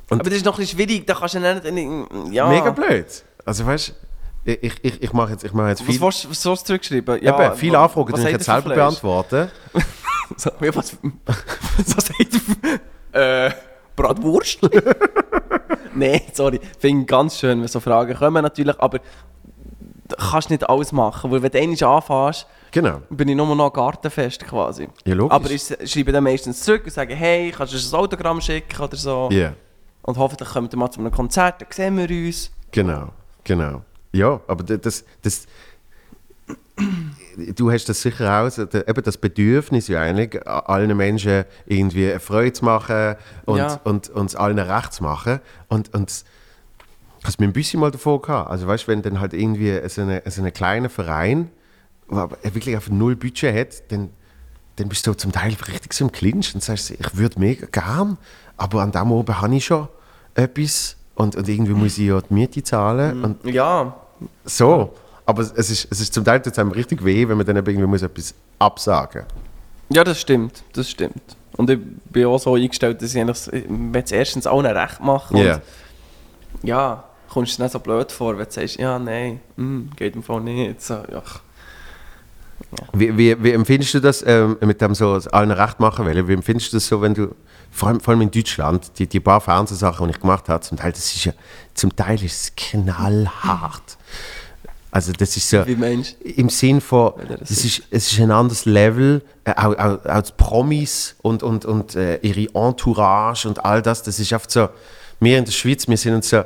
Aber das ist noch ein bisschen schwierig, da kannst du ja nicht... Ja. Mega blöd. Also weißt du, ich, ich, ich mache jetzt, ich mache jetzt Was viel, du was hast du zurückgeschrieben? eben, viele Anfragen, die ich jetzt selber Fleisch? beantworten. So, ja, was, was sagt. Äh, Bratwurst? Nein, sorry. Finde ganz schön, wenn so Fragen kommen natürlich, aber kannst nicht alles machen, weil wenn du einmal anfängst, Genau. bin ich nur noch gartenfest quasi. Ja, logisch. Aber ich schreibe dann meistens zurück und sage, hey, kannst du ein Autogramm schicken oder so? Ja, Und hoffentlich kommen wir mal zu einem Konzert, dann sehen wir uns. genau, genau. Ja, aber das, das, du hast das sicher auch, eben das Bedürfnis ja eigentlich, allen Menschen irgendwie eine Freude zu machen und, Ja. und uns allen recht zu machen. Und, und hast mir ein bisschen mal davor gehabt. Also weißt du, wenn dann halt irgendwie so eine, so einen kleinen Verein, der aber wirklich einfach null Budget hat, dann, dann bist du zum Teil richtig so im Clinch und sagst, ich würde mega gern, aber an dem oben habe ich schon etwas und, und irgendwie muss ich ja die Miete zahlen und Ja, so. Aber es ist, es ist zum Teil tut's einem richtig weh, wenn man dann irgendwie muss etwas absagen ja, das stimmt, das stimmt. Und ich bin auch so eingestellt, dass ich es erstens allen recht machen. Ja. Und ja, kommst du dir nicht so blöd vor, wenn du sagst, ja, nein, mm, geht im Fall nicht. So, ja. Wie, wie, wie empfindest du das ähm, mit dem so allen recht machen wollen? Wie empfindest du das so, wenn du, vor allem, vor allem in Deutschland, die, die paar Fernsehsachen, die ich gemacht habe, zum Teil, das ist ja, zum Teil ist es knallhart. Also das ist so, Wie meinst im Sinn von, das ist, es ist ein anderes Level, äh, auch, auch, auch die Promis und, und, und äh, ihre Entourage und all das, das ist einfach so, wir in der Schweiz, wir sind uns so,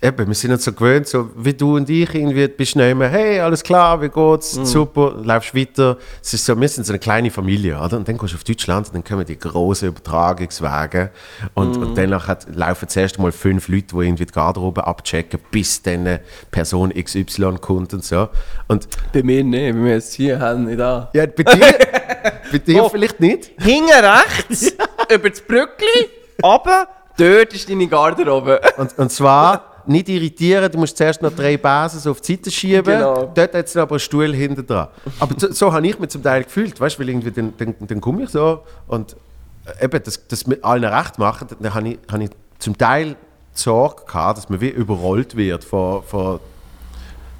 eben, wir sind uns so gewöhnt, so wie du und ich irgendwie, bist du nicht mehr, hey, alles klar, wie geht's, super, läufst weiter. Es ist so, wir sind so eine kleine Familie, oder? Und dann gehst du auf Deutschland und dann kommen die grossen Übertragungswege und, und danach hat, laufen zuerst mal fünf Leute, die irgendwie die Garderobe abchecken, bis dann Person XY kommt und so. Und Bei mir nicht, bei mir ist es hier, haben nicht da. ja, bei dir, bei dir Oh. vielleicht nicht. Hinten rechts, über das Brückli, runter, dort ist deine Garderobe. Und, und zwar nicht irritieren, du musst zuerst noch drei Basen so auf die Seite schieben. Genau. Dort hat es aber einen Stuhl hinten dran. Aber so, so habe ich mich zum Teil gefühlt, weißt du, weil irgendwie dann, dann, dann komme ich so und äh, eben, das, das mit allen recht machen, dann habe ich, habe ich zum Teil die Sorge gehabt, dass man wie überrollt wird von, von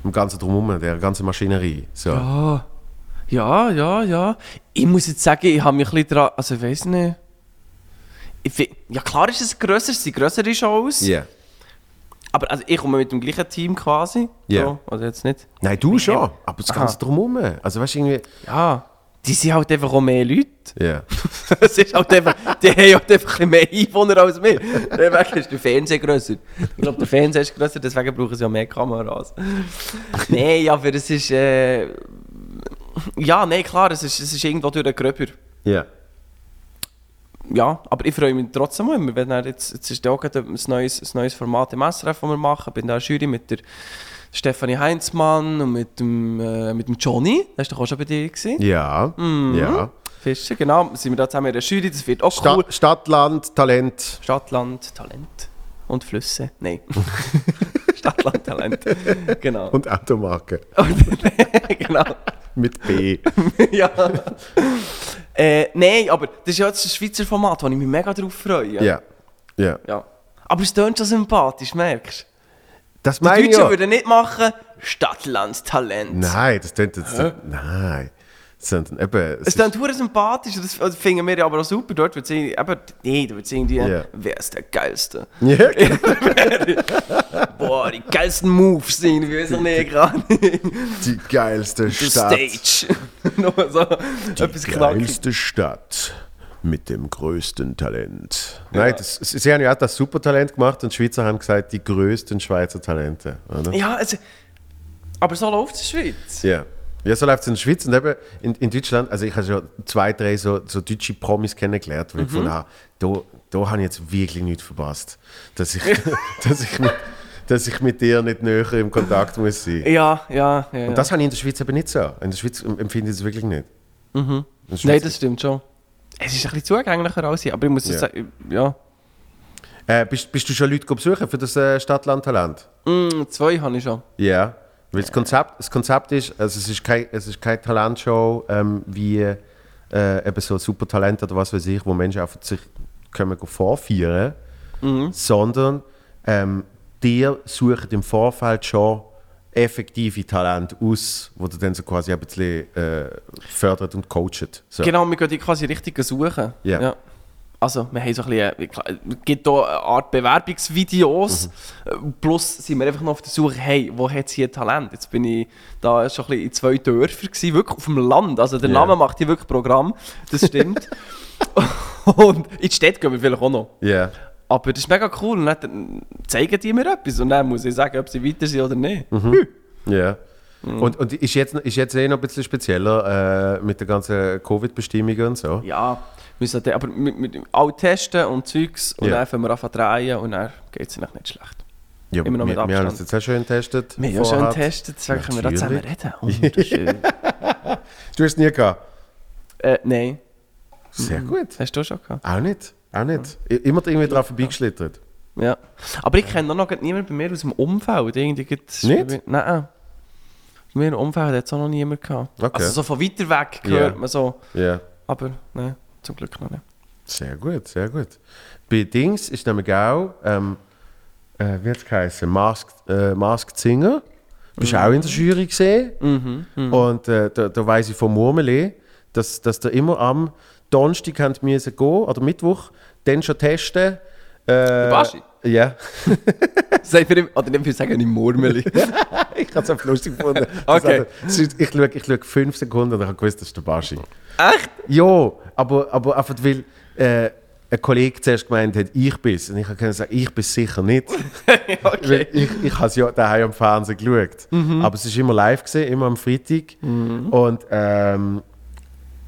dem ganzen Drumherum, der ganzen Maschinerie. So. Ja, ja, ja, ja. Ich muss jetzt sagen, ich habe mich ein bisschen dran. Also, ich weiß nicht. Ich ja, klar ist es grösser, es sind grössere Shows. Yeah. Aber also, ich komme mit dem gleichen Team quasi. Ja. So, also jetzt nicht. Nein, du schon, aber das Aha. ganze Drumherum. Also weißt du, irgendwie... Ja, die sind halt einfach auch mehr Leute. Ja. Es ist halt einfach, die haben halt einfach ein mehr Einwohner als wir. Deswegen ist der Fernseher grösser. Ich glaube, der Fernseher ist grösser, deswegen brauchen sie ja mehr Kameras. Nein, aber es ist. Äh, ja, nein, klar, es ist, es ist irgendwo durch den Gröber. Ja. Ja, aber ich freue mich trotzdem immer, wenn er jetzt, jetzt ist ja auch gerade ein neues, ein neues Format im SRF, das wir machen. Ich bin da in der Jury mit der Stefanie Heinzmann und mit dem, äh, mit dem Johnny. Das war doch auch schon bei dir. Gewesen. Ja. Ja. Fischer, genau. Sind wir da zusammen in der Jury, das wird auch Sta cool. Stadt, Land, Talent. Stadt, Land, Talent und Flüsse. Nein. Stadt, Land, Talent. Genau. Und Automarke. genau. Mit B. ja. Äh, Nein, aber das ist ja jetzt ein Schweizer Format, wo ich mich mega drauf freue. Ja. Ja. ja. Aber es tönt schon sympathisch, merkst du? Das Die meine ich Deutschen ja. würden nicht machen Stadt, Land, Talent. Nein, das klingt jetzt. Nein. Sondern eben, Es ist dann hure sympathisch, das finden wir ja aber auch super. Dort wird es irgendwie, nee, da wird es irgendwie, Ja. wer ist der Geilste? ja, genau. Boah, die geilsten Moves irgendwie, weiß ich nicht gerade. die geilste Stadt. Stage. So knackig. Geilste Stadt mit dem größten Talent. Nein, das, sie haben ja auch das Supertalent gemacht und die Schweizer haben gesagt, die größten Schweizer Talente. Oder? Ja, also, aber so läuft es in der Schweiz. Ja. Ja, so läuft es in der Schweiz und eben in, in Deutschland, also ich habe schon zwei, drei so, so deutsche Promis kennengelernt, wo ich gefunden habe, da, da habe ich jetzt wirklich nichts verpasst, dass ich, dass ich, mit, dass ich mit dir nicht näher im Kontakt muss sein. Ja, ja, ja. ja. Und das habe ich in der Schweiz eben nicht so. In der Schweiz empfinde ich es wirklich nicht. Schweiz- Nein, das stimmt schon. Es ist ein bisschen zugänglicher als hier, aber ich muss Ja. sagen, ja. äh, bist, bist du schon Leute besuchen für das äh, Stadtland-Talent? Mm, zwei habe ich schon. Ja. Weil das Konzept, das Konzept ist, also es ist kein, es ist keine Talentshow ähm, wie äh, eben so Supertalent oder was weiß ich, wo Menschen einfach sich können vorführen, sondern ähm, dir suchen im Vorfeld schon effektive Talente aus, wo du dann so quasi ein bisschen äh, fördert und coacht. So. Genau, wir gehen die quasi richtig suchen. Ja. Also, wir haben so ein bisschen, äh, es gibt hier eine Art Bewerbungsvideos, äh, plus sind wir einfach noch auf der Suche, hey, wo hat hier Talent? Jetzt bin ich da schon ein bisschen in zwei Dörfern gewesen, wirklich auf dem Land, also der Ja. Name macht hier wirklich Programm, das stimmt. und in die Stadt gehen wir vielleicht auch noch. Ja. Aber das ist mega cool und dann zeigen die mir etwas und dann muss ich sagen, ob sie weiter sind oder nicht. Ja. Und, und ist, jetzt, ist jetzt eh noch ein bisschen spezieller äh, mit den ganzen Covid-Bestimmungen und so. Ja, müssen dann, aber mit, mit all testen und Zeugs und Ja. dann fangen wir an zu drehen und dann geht es eigentlich nicht schlecht. Ja, Immer noch wir, mit wir haben Abstand. es jetzt auch schön getestet. Wir haben ja schon vorher. getestet, deswegen können wir da zusammen reden. Wunderschön. Du hast es nie gehabt? äh, nein, Sehr gut. hast du schon gehabt? Auch nicht. Auch nicht. I- Immer irgendwie drauf vorbeigeschlittert. Ja. Aber ich kenne noch niemanden bei mir aus dem Umfeld. Irgendwie gibt's- Nicht? Nein. Bei mir im Umfeld hat es auch noch niemand gehabt. Okay. Also so von weiter weg hört Ja. man so. Ja. Aber nein, zum Glück noch nicht. Sehr gut, sehr gut. Bei Dings ist nämlich auch, ähm, äh, wie hat es geheißen? Masked, äh, Masked Singer. Bist auch in der Jury gesehen. Mhm, Und äh, da, da weiss ich von Murmeli, dass, dass da immer am Donnerstag gehen oder Mittwoch, dann schon testen. Äh, Baschi? Ja. Sag mir, oder nicht, wir sagen im Murmeli. ich habe es einfach lustig gefunden. Okay. Das hat- Ich schaue ich schau fünf Sekunden und ich habe gewusst, das ist der Baschi. Echt? Ja, aber, aber einfach weil äh, ein Kollege zuerst gemeint hat, ich bin's. Und ich habe sagen, ich bin sicher nicht. Okay. ich ich habe es ja daheim am Fernsehen geschaut. Aber es ist immer live gesehen, immer am Freitag. Und ähm,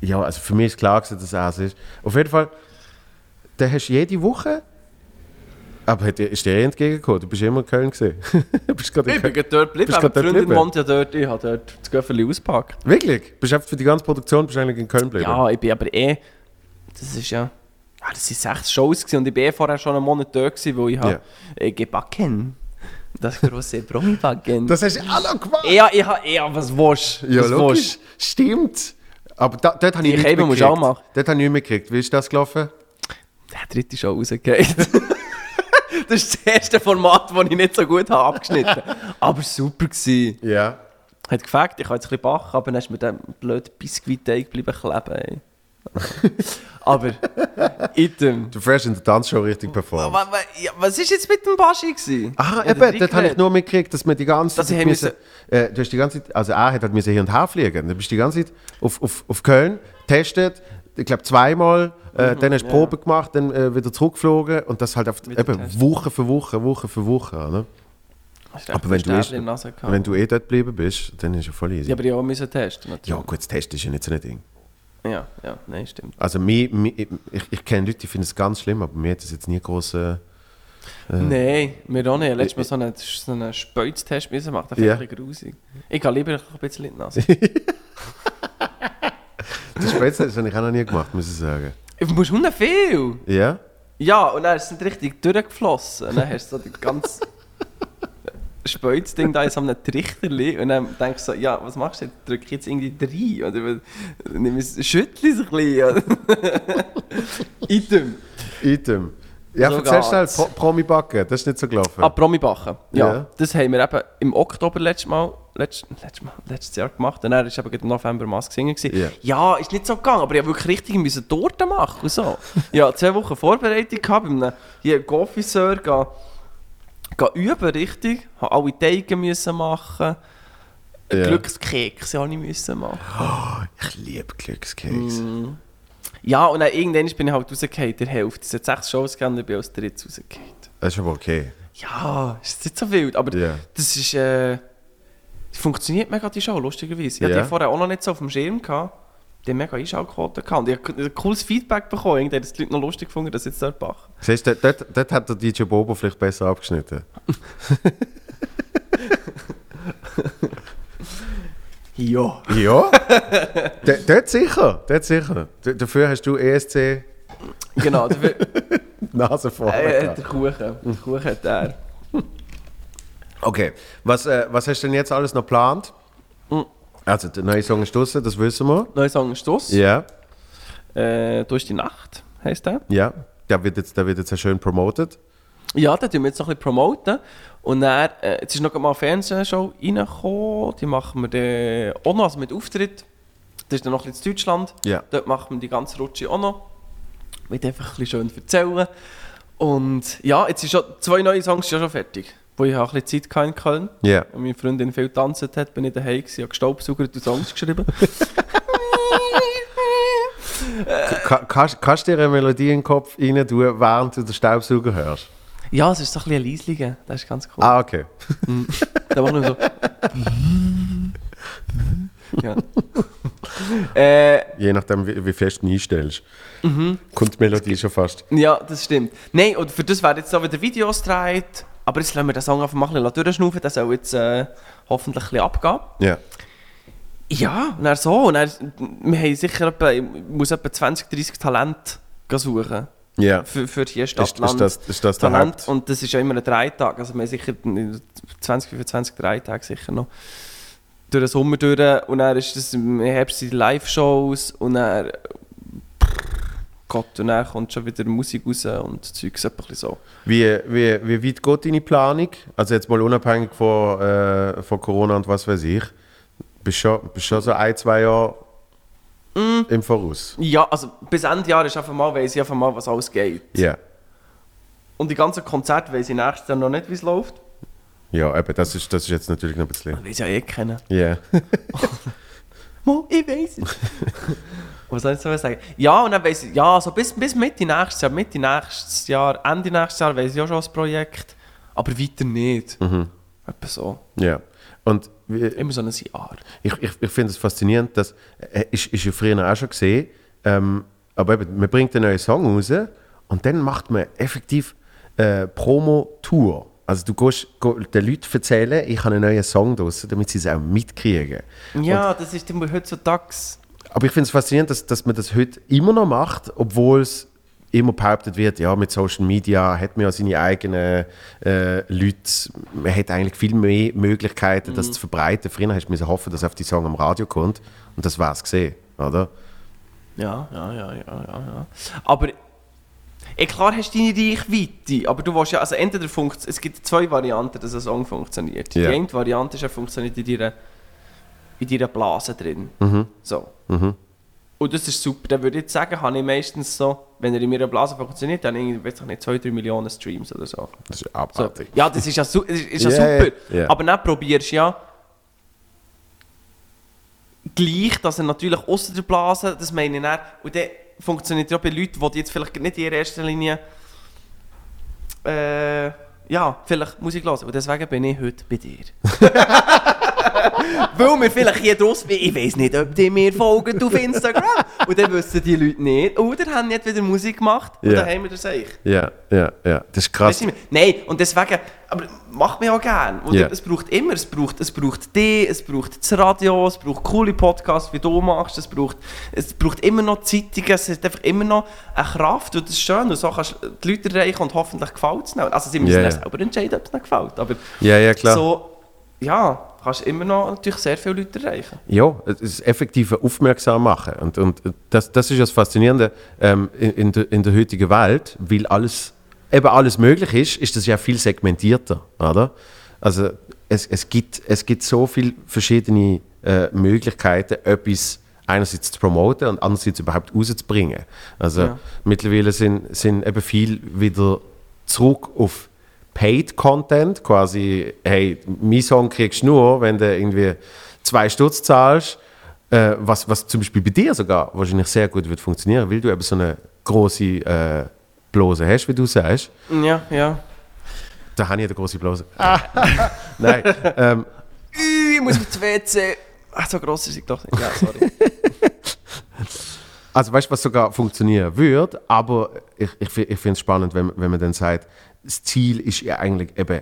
ja, also für mich ist klar, gewesen, dass es ist. Auf jeden Fall, den hast du jede Woche. Aber hat, ist dir eh entgegengekommen? Du bist immer in Köln gesehen. Ich bin dort geblieben. Bist dort Freundin geblieben? wohnt ja dort. Ich habe dort das Göffeli ausgepackt. Wirklich? Bist du für die ganze Produktion bist eigentlich in Köln geblieben? Ja, ich bin aber eh. Das ist ja. Ja, das waren sechs Shows gewesen und ich bin eh vorher schon einen Monat dort, gewesen, wo ich Ja. habe äh, gebacken. Das große Promi-Backen. Das hast du auch noch gemacht? Ja, ich habe. Ja, was willst? Ja, was logisch. willst Stimmt. Aber da, dort habe ich nichts mitgekriegt. auch. Dort habe ich nicht mitgekriegt. Wie ist das gelaufen? Der dritte Show rausgeht. das ist das erste Format, das ich nicht so gut habe abgeschnitten Aber super gewesen. Ja. Hat gefällt, ich habe jetzt ein bisschen backen, aber dann ist mir der blöde Biskuit-Teig geblieben kleben. Ey. aber, item. Du fährst in der Tanzshow richtig performt. Wa- wa- ja, Was war jetzt mit dem Baschi? gewesen? Ah, Hat er eben, dort habe ich nur mitgekriegt, dass wir die ganze Dass Zeit. müssen, äh, du hast die ganze Zeit, also er hat halt müssen hier und her fliegen. Dann bist du die ganze Zeit auf, auf, auf Köln, testet, ich glaube zweimal, äh, dann hast du ja. Probe gemacht, dann äh, wieder zurückgeflogen und das halt auf, Wieder eben testen. Woche für Woche, Woche für Woche. Ne? Aber wenn du, ein eh, wenn du eh dort geblieben bist, dann ist ja voll easy. Ja, aber ich auch müssen testen. Ja, Natürlich. gut, das Test ist ja nicht so ein Ding. Ja, ja, nein, stimmt. Also mir, mir, ich, ich kenne Leute, die finden es ganz schlimm, aber mir hat das jetzt nie groß. Äh, Nein, wir auch nicht. Letztes Mal so einen, so einen Speuztest müssen machen, das Ja. finde ich grusig. Ich gehe lieber ein bisschen in die Nase. das Spätzle das habe ich auch noch nie gemacht, muss ich sagen. Du musst hundert viel. Ja? Ja, und dann ist es nicht richtig durchgeflossen. Und dann hast du so die ganze Speuzding da in so einem Trichterli und dann denkst du so, ja, was machst du jetzt? Drück ich jetzt irgendwie rein? Oder nimm es, schüttle es ein bisschen. Item. Item. Ja, So erzähl schnell. Pro Promi backen, das ist nicht so gelaufen. Ah, Promi-Bachen. Ja, Ja. das haben wir eben im Oktober letztes Mal letzt, letzt, letztes Jahr gemacht und dann war eben im November Mask singen. gewesen. Ja. Ist nicht so gegangen, aber ich habe wirklich richtig müssen Torten machen und so. ja, zwei Wochen Vorbereitung gehabt, bei einem hier gehen, gehen üben, richtig. Habe alle Teige müssen machen. Ja. Glückskekse habe ich müssen machen. Ich liebe Glückskeks. Ja, und dann irgendwann bin ich halt rausgefallen, der Hälfte. Es hat sechs Shows gegeben und ich bin als drittes rausgefallen. Das ist aber okay. Ja, ist nicht so wild, aber Ja. das ist, äh, funktioniert mega die Show, lustigerweise. Ich hatte Ja. die vorher auch noch nicht so auf dem Schirm gehabt. Die haben mega Einschaltquoten gehabt. Ich habe ein cooles Feedback bekommen, irgendwie, dass die Leute noch lustig gefunden, dass jetzt dort mache. Siehst du, dort, dort hat der DJ Bobo vielleicht besser abgeschnitten. Ja. Ja? Dort sicher, dort sicher. Dafür hast du ESC Genau, der, Nase vorne. äh, der Kuchen. Der Kuchen hat er. Okay, was, äh, was hast du denn jetzt alles noch geplant? Also, der neue Song ist draussen, das wissen wir. Neuer Song ist das. Ja, Äh, «Durch die Nacht» heisst der. ja. Der wird jetzt, der wird jetzt ja schön promoted. Ja, den tun wir jetzt noch ein bisschen promoten. Und dann, äh, jetzt ist noch mal eine Fernsehshow reingekommen. Die machen wir dann auch noch, also mit Auftritt. Das ist dann noch ein bisschen in Deutschland. Ja. Dort machen wir die ganze Rutsche auch noch. Will einfach ein bisschen schön erzählen. Und ja, jetzt sind schon zwei neue Songs ja schon fertig. Wo ich auch ein bisschen Zeit in Köln. Ja. Und meine Freundin viel getanzt hat, bin ich daheim gewesen, habe gestaubsaugert und Songs geschrieben. Ka kannst, kannst du dir eine Melodie in den Kopf rein tun, während du den Staubsauger hörst? ja, es ist so ein bisschen ein Leisligen. Das ist ganz cool. Ah, okay. Da machen wir so. ja. äh, Je nachdem, wie, wie fest du ihn einstellst. Mhm. Kommt die Melodie schon fast. ja, das stimmt. Nein, und für das werden jetzt auch wieder Videos gedreht. Aber jetzt lassen wir den Song einfach mal ein bisschen durchschnaufen. Der soll jetzt äh, hoffentlich ein bisschen abgehen. Ja. Ja, und dann so. Und dann, wir haben sicher etwa, ich muss etwa 20, 30 Talente suchen. Ja. Für, für hier Stadt, Ist, ist, das, ist das Talent. Und das ist ja immer ein Dreitag. Also wir haben sicher 20, 25 Dreitage sicher noch. Durch den Sommer durch. Und dann ist das im Herbst die Live-Shows. Und dann... Gott, und dann kommt schon wieder Musik raus und Zeugs so. Wie, wie, wie weit geht deine Planung? Also jetzt mal unabhängig von, äh, von Corona und was weiß ich. Bist schon, bist schon so ein, zwei Jahre Mm. im Voraus? Ja, also bis Ende Jahr ist einfach mal, weiss ich einfach mal, was alles geht. Ja. Und die ganzen Konzerte weiss ich nächstes Jahr noch nicht, wie es läuft. Ja, eben, das ist, das ist jetzt natürlich noch ein bisschen... Ich weiss ja eh kennen. Ja. Mo, ich weiß es. Was soll ich so sagen? Ja, und dann weiss ich, ja, so bis, bis Mitte nächstes Jahr, Mitte nächstes Jahr, Ende nächstes Jahr weiss ich auch schon das Projekt, aber weiter nicht. Mhm. Etwa so. ja. Und wie, Immer so ein Jahr. ich, ich, ich finde es faszinierend, dass äh, ist, ist ja früher auch schon gesehen, ähm, aber eben, man bringt einen neuen Song raus und dann macht man effektiv äh, Promo-Tour. Also du gehst go, den Leuten erzählen, ich habe einen neuen Song draussen, damit sie es auch mitkriegen. Ja, das ist immer heutzutage. Aber ich finde es faszinierend, dass, dass man das heute immer noch macht, obwohl es immer behauptet wird, ja, mit Social Media hat man ja seine eigenen äh, Leute, man hat eigentlich viel mehr Möglichkeiten, das zu verbreiten. Früher hast du hoffen, dass auf die Song am Radio kommt und das war es gesehen, oder? Ja, ja, ja, ja, ja, ja. Aber eh, klar hast du deine Reichweite, aber du willst ja, also entweder funkt, es gibt zwei Varianten, dass ein Song funktioniert. Ja. Die eine Variante ist, er funktioniert in deiner, in deiner Blase drin. So. Und das ist super. Dann würde ich jetzt sagen, habe ich meistens so, wenn er in meiner Blase funktioniert, dann irgendwie, weiß ich nicht, 2-3 Millionen Streams oder so. Das ist so. abartig. Ja, das ist ja, su ist, ist Ja, super. ja. Aber dann probierst du ja gleich, dass er natürlich außer der Blase, das meine ich dann, und dann funktioniert ja bei Leuten, die jetzt vielleicht nicht in erster Linie äh, ja, vielleicht Musik hören. Und deswegen bin ich heute bei dir. Weil wir vielleicht hier draus, ich weiß nicht, ob die mir folgen auf Instagram. Und dann wissen die Leute nicht. Oder haben nicht wieder Musik gemacht. Und Ja. dann haben wir das eigentlich. Ja, ja, ja. Das ist krass. Weißt du? Nein, und deswegen, aber macht mich auch gern. Und Ja. Es braucht immer, es braucht, es braucht dich, es braucht das Radio, es braucht coole Podcasts, wie du machst, es braucht, es braucht immer noch Zeitungen, es hat einfach immer noch eine Kraft und das ist schön und so kannst du die Leute erreichen und hoffentlich gefällt es ihnen. Also sie müssen ja, ja. selber entscheiden, ob es ihnen gefällt, aber Ja, ja, klar. so, ja, kannst du immer noch natürlich sehr viele Leute erreichen. Ja, es ist effektiv aufmerksam machen. Und, und das, das ist das Faszinierende ähm, in, in, der, in der heutigen Welt, weil alles, eben alles möglich ist, ist das ja viel segmentierter, oder? Also es, es, gibt, es gibt so viele verschiedene äh, Möglichkeiten, etwas einerseits zu promoten und andererseits überhaupt rauszubringen. Also Ja. mittlerweile sind, sind eben viel wieder zurück auf Paid Content, quasi, hey, mein Song kriegst du nur, wenn du irgendwie zwei Stutz zahlst, äh, was, was zum Beispiel bei dir sogar wahrscheinlich sehr gut wird funktionieren, weil du eben so eine große äh, Blase hast, wie du sagst. Ja, ja. Da habe ich eine große Blase. Nein, ähm, Ui, Ich muss die WC. Ach, so gross ist ich doch nicht. Ja, sorry. Also weißt du, was sogar funktionieren würde, aber ich, ich, ich finde es spannend, wenn, wenn man dann sagt, das Ziel ist ja eigentlich eben,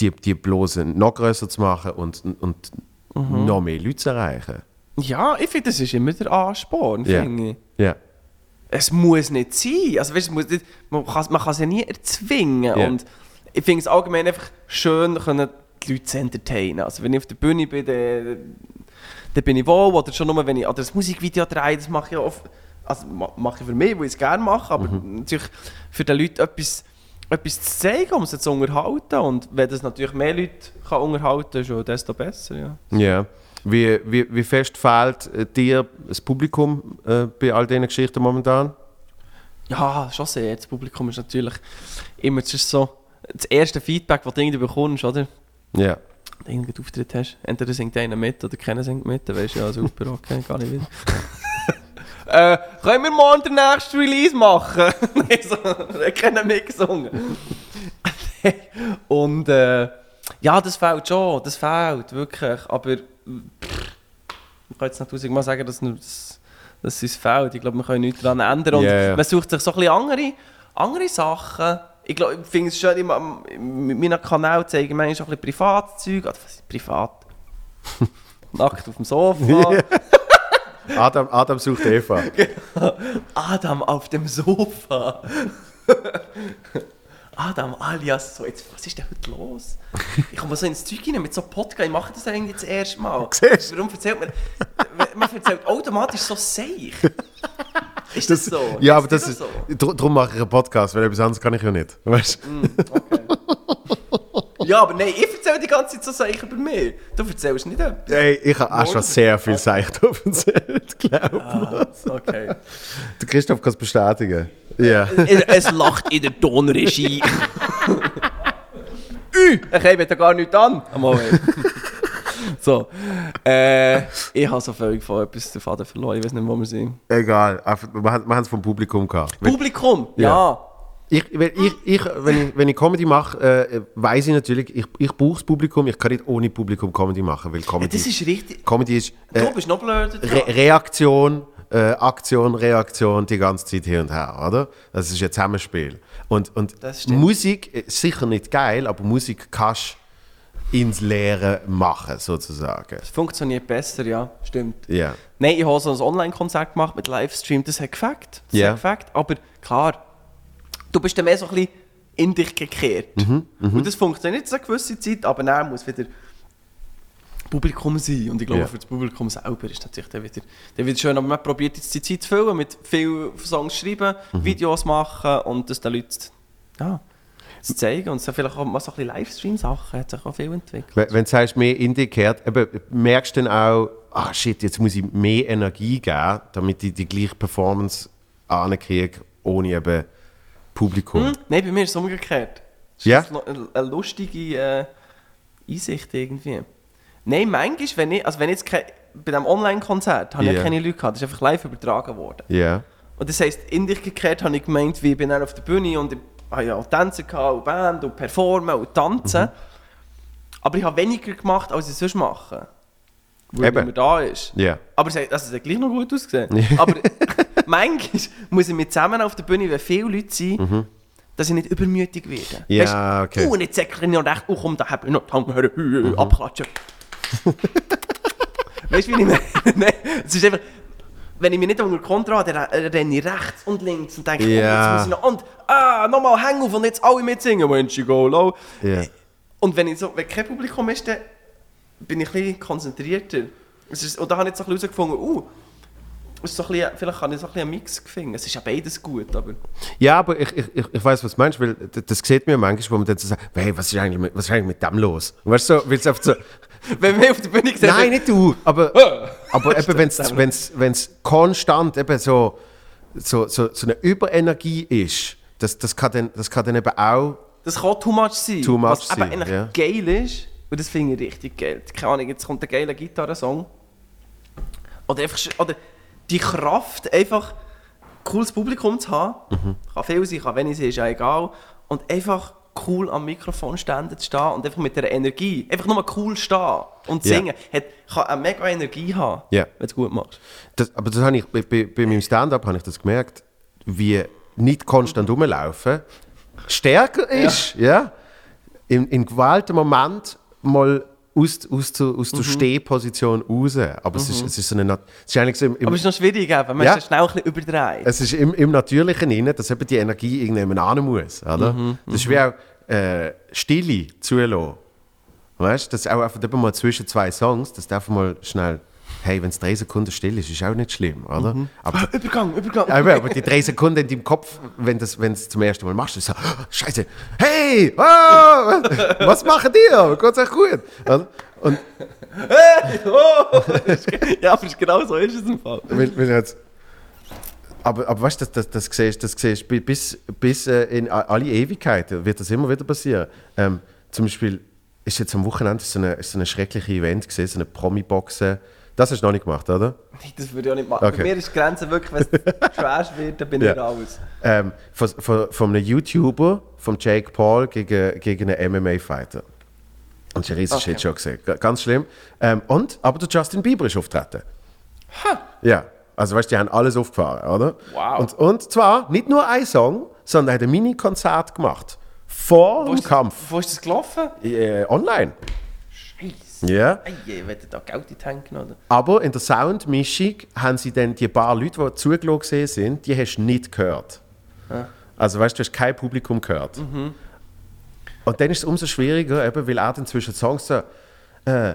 die, die Blase noch größer zu machen und, und noch mehr Leute zu erreichen. ja, ich finde, das ist immer der Ansporn, Ja. finde ich. Ja. Es muss nicht sein. Also, weißt, muss nicht, man kann man kann es ja nie erzwingen. Ja. Und ich finde es allgemein einfach schön, können die Leute zu entertainen. Also, wenn ich auf der Bühne bin, dann, dann bin ich wohl. Oder schon nur, wenn ich oder das Musikvideo drehe, das mache ich oft. Also, ma- mache ich für mich, weil ich es gerne mache. Aber natürlich für die Leute etwas, etwas zu zeigen, um sie zu unterhalten. Und wenn das natürlich mehr Leute kann unterhalten kann, schon desto besser. Ja. Ja. Wie, wie, wie fest fehlt äh, dir das Publikum äh, bei all diesen Geschichten momentan? Ja, schon sehr. Das Publikum ist natürlich immer zuerst so das erste Feedback, das du irgendwie bekommst, oder? Ja. Wenn du Auftritt hast. Entweder singt einer mit oder keiner singt mit, dann weißt du ja, super, okay, gar nicht wieder. äh, können wir morgen den nächsten Release machen? Nein, so, ich kenne mitgesungen. Und äh, ja, das fehlt schon, das fehlt wirklich. Aber pff, ich kann jetzt nicht tausendmal sagen, dass das, dass es fehlt. Ich glaube, wir können nichts daran ändern. Und ja. man sucht sich so ein bisschen andere, andere Sachen. Ich, glaub, ich finde es schön, immer, mit meinen Kanal zeige ich manchmal auch ein bisschen Privatzeug. Privat? Nackt auf dem Sofa. Adam, Adam sucht Eva. Adam auf dem Sofa. Adam alias so, jetzt, was ist denn heute los? Ich komme so ins Zeug rein mit so Podcast, ich mache das eigentlich das erste Mal. Siehst? Warum erzählt man, man erzählt automatisch so seich. Ist das, so? Ja, Ist aber das dir ist. so? Darum mache ich einen Podcast, weil etwas anderes kann ich ja nicht. Weißt? Ja, aber nein, ich erzähle die ganze Zeit so Sachen über mich. Du erzählst nicht etwas. Hey, ich habe auch schon sehr viel Seicht erzählt, glaube Ah, okay. Der Christoph kann es bestätigen. Ja. es lacht in der Tonregie. Ich habe da gar nichts an. So. Äh, ich habe so völlig von etwas den Faden verloren. Ich weiß nicht, wo wir sind. Egal, wir haben es vom Publikum gehabt. Publikum, Ja. ja. Ich, wenn, ich, ich, wenn, ich, wenn ich Comedy mache, äh, weiß ich natürlich, ich, ich brauche das Publikum, ich kann nicht ohne Publikum Comedy machen, weil ja. Comedy, Das ist richtig. Comedy ist Du äh, bist noch blöder. Re Reaktion, äh, Aktion, Reaktion, die ganze Zeit hin und her, oder? Das ist ein Zusammenspiel. Und, und. Musik ist sicher nicht geil, aber Musik kannst du ins Leere machen, sozusagen. Es funktioniert besser, ja. Stimmt. Ja. Nein, ich habe so ein Online-Konzert gemacht mit Livestream. Das hat gefällt. Das Ja. hat gefällt. Aber klar, du bist dann mehr so ein bisschen in dich gekehrt. Und das funktioniert jetzt eine gewisse Zeit, aber dann muss wieder Publikum sein. Und ich glaube, Ja. für das Publikum selber ist natürlich dann wieder, dann wieder schön. Aber man probiert jetzt die Zeit zu füllen, mit viel Songs schreiben, Videos machen und das den Leuten ja, zu zeigen. Und so vielleicht auch mal so ein bisschen Livestream-Sachen hat sich auch viel entwickelt. Wenn, wenn du sagst, mehr in dich kehrt, eben, merkst du dann auch, ah shit, jetzt muss ich mehr Energie geben, damit ich die gleiche Performance ankriege, ohne eben Publikum. Hm? Nein, bei mir ist es umgekehrt. Das ist Ja? jetzt noch eine, eine lustige äh, Einsicht irgendwie. Nein, manchmal, wenn ich, also wenn ich jetzt kein, bei diesem Online-Konzert habe ich Ja. ja keine Leute gehabt, das ist einfach live übertragen worden. Ja. Und das heisst, in dich gekehrt habe ich gemeint, wie ich bin dann auf der Bühne und ich habe ja auch Tänzer gehabt, und Band und Performen und Tanzen. Mhm. Aber ich habe weniger gemacht, als ich sonst mache. Weil Eben. niemand da ist. Ja. Aber es hat, also es hat gleich noch gut ausgesehen. Aber manchmal muss ich mit zusammen auf der Bühne, wenn viele Leute sind, dass ich nicht übermütig werde. Mhm. Ja, Weisst, okay. Oh, und jetzt säckle ich noch recht, oh komm, da habe ich noch die Hand, hör, hü, hü, abklatschen. weißt du, wie ich meine? Nein, es ist einfach, wenn ich mich nicht unter Kontrolle habe, dann re- renne ich rechts und links und denke, oh, Ja. jetzt muss ich noch, und, ah, nochmal hang auf und jetzt alle mitsingen, when she go low. Ja. Und wenn, ich so, wenn kein Publikum ist, dann bin ich ein bisschen konzentrierter. Ist, und da habe ich jetzt bisschen herausgefunden, uh, ist so ein bisschen, vielleicht kann ich so ein bisschen einen Mix finden. Es ist ja beides gut, aber... Ja, aber ich, ich, ich, weiß, was du meinst, weil das, das sieht mir manchmal, wo man dann so sagt, hey, was ist eigentlich mit, was ist eigentlich mit dem los? Und weißt du, so, weil es oft so, Wenn wir auf der Bühne sehen... nein, nicht du, aber, aber eben, wenn es konstant eben so, so, so, so eine Überenergie ist, das, das, kann dann, das kann dann eben auch, Das kann too much sein. Too much was sein, eben eigentlich ja. geil ist, und das finde ich richtig geil. Keine Ahnung, jetzt kommt ein geiler Gitarrensong. Oder einfach... Oder die Kraft, einfach cooles Publikum zu haben. Mhm. Kann viel sein, kann wenig sein, ist ja egal. Und einfach cool am Mikrofon stehen zu stehen und einfach mit der Energie, einfach nur cool stehen und Ja. singen, hat, kann eine mega Energie haben, Ja. wenn du es gut machst. das, aber das habe ich, bei, bei, bei meinem Stand-up habe ich das gemerkt, wie nicht konstant rumlaufen stärker ist, ja, in, in gewähltem Moment mal aus, aus, der- aus der Stehposition raus. Aber es, ist, es ist so eine, Nat- es ist eigentlich so im, im, Aber es ist noch schwierig, eben. man Ja. ist schnell ein bisschen überdreht. es ist im, im Natürlichen innen, dass eben die Energie irgendjemand hin muss. Oder? Mhm, das ist wie auch äh, Stille zulassen. Weißt du, das ist auch einfach mal zwischen zwei Songs, dass du einfach mal schnell, hey, wenn es drei Sekunden still ist, ist auch nicht schlimm, oder? Mhm. Aber, Übergang, Übergang. ja, aber aber die drei Sekunden in deinem Kopf, wenn du es wenn du's zum ersten Mal machst, ist so, oh, Scheiße, hey, oh, was machen die? Geht's euch gut? Oder? Und Oh, ja, aber genau so ist es im Fall. wenn du jetzt, aber, aber weißt du, das, das, das siehst das siehst bis, bis äh, in alle Ewigkeiten wird das immer wieder passieren. Ähm, zum Beispiel ist jetzt am Wochenende so ist so eine schreckliche Event gesehen, so eine Promi-Boxen. Das hast du noch nicht gemacht, oder? Nee, Das würde ich auch nicht machen. Okay. Bei mir ist die Grenze wirklich, wenn es trash wird, dann bin Ja. ich raus. Ähm, von, von, von einem YouTuber, von Jake Paul, gegen, gegen einen MMA-Fighter. Und das ist ein riesen Okay. Shit schon gesehen. Ganz schlimm. Ähm, und, aber der Justin Bieber ist auftreten. Ja, also weißt du, die haben alles aufgefahren, oder? Wow. Und, und zwar nicht nur ein Song, sondern er hat ein Mini-Konzert gemacht. Vor Wo dem Kampf. Wo ist das gelaufen? Äh, online. Ja. Ich werde da Geld in die Hände genommen. Aber in der Soundmischung haben sie dann die paar Leute, die zugelassen sind, die hast du nicht gehört. Also weißt du, du hast kein Publikum gehört. Und dann ist es umso schwieriger, eben, weil er dann zwischen Songs so äh,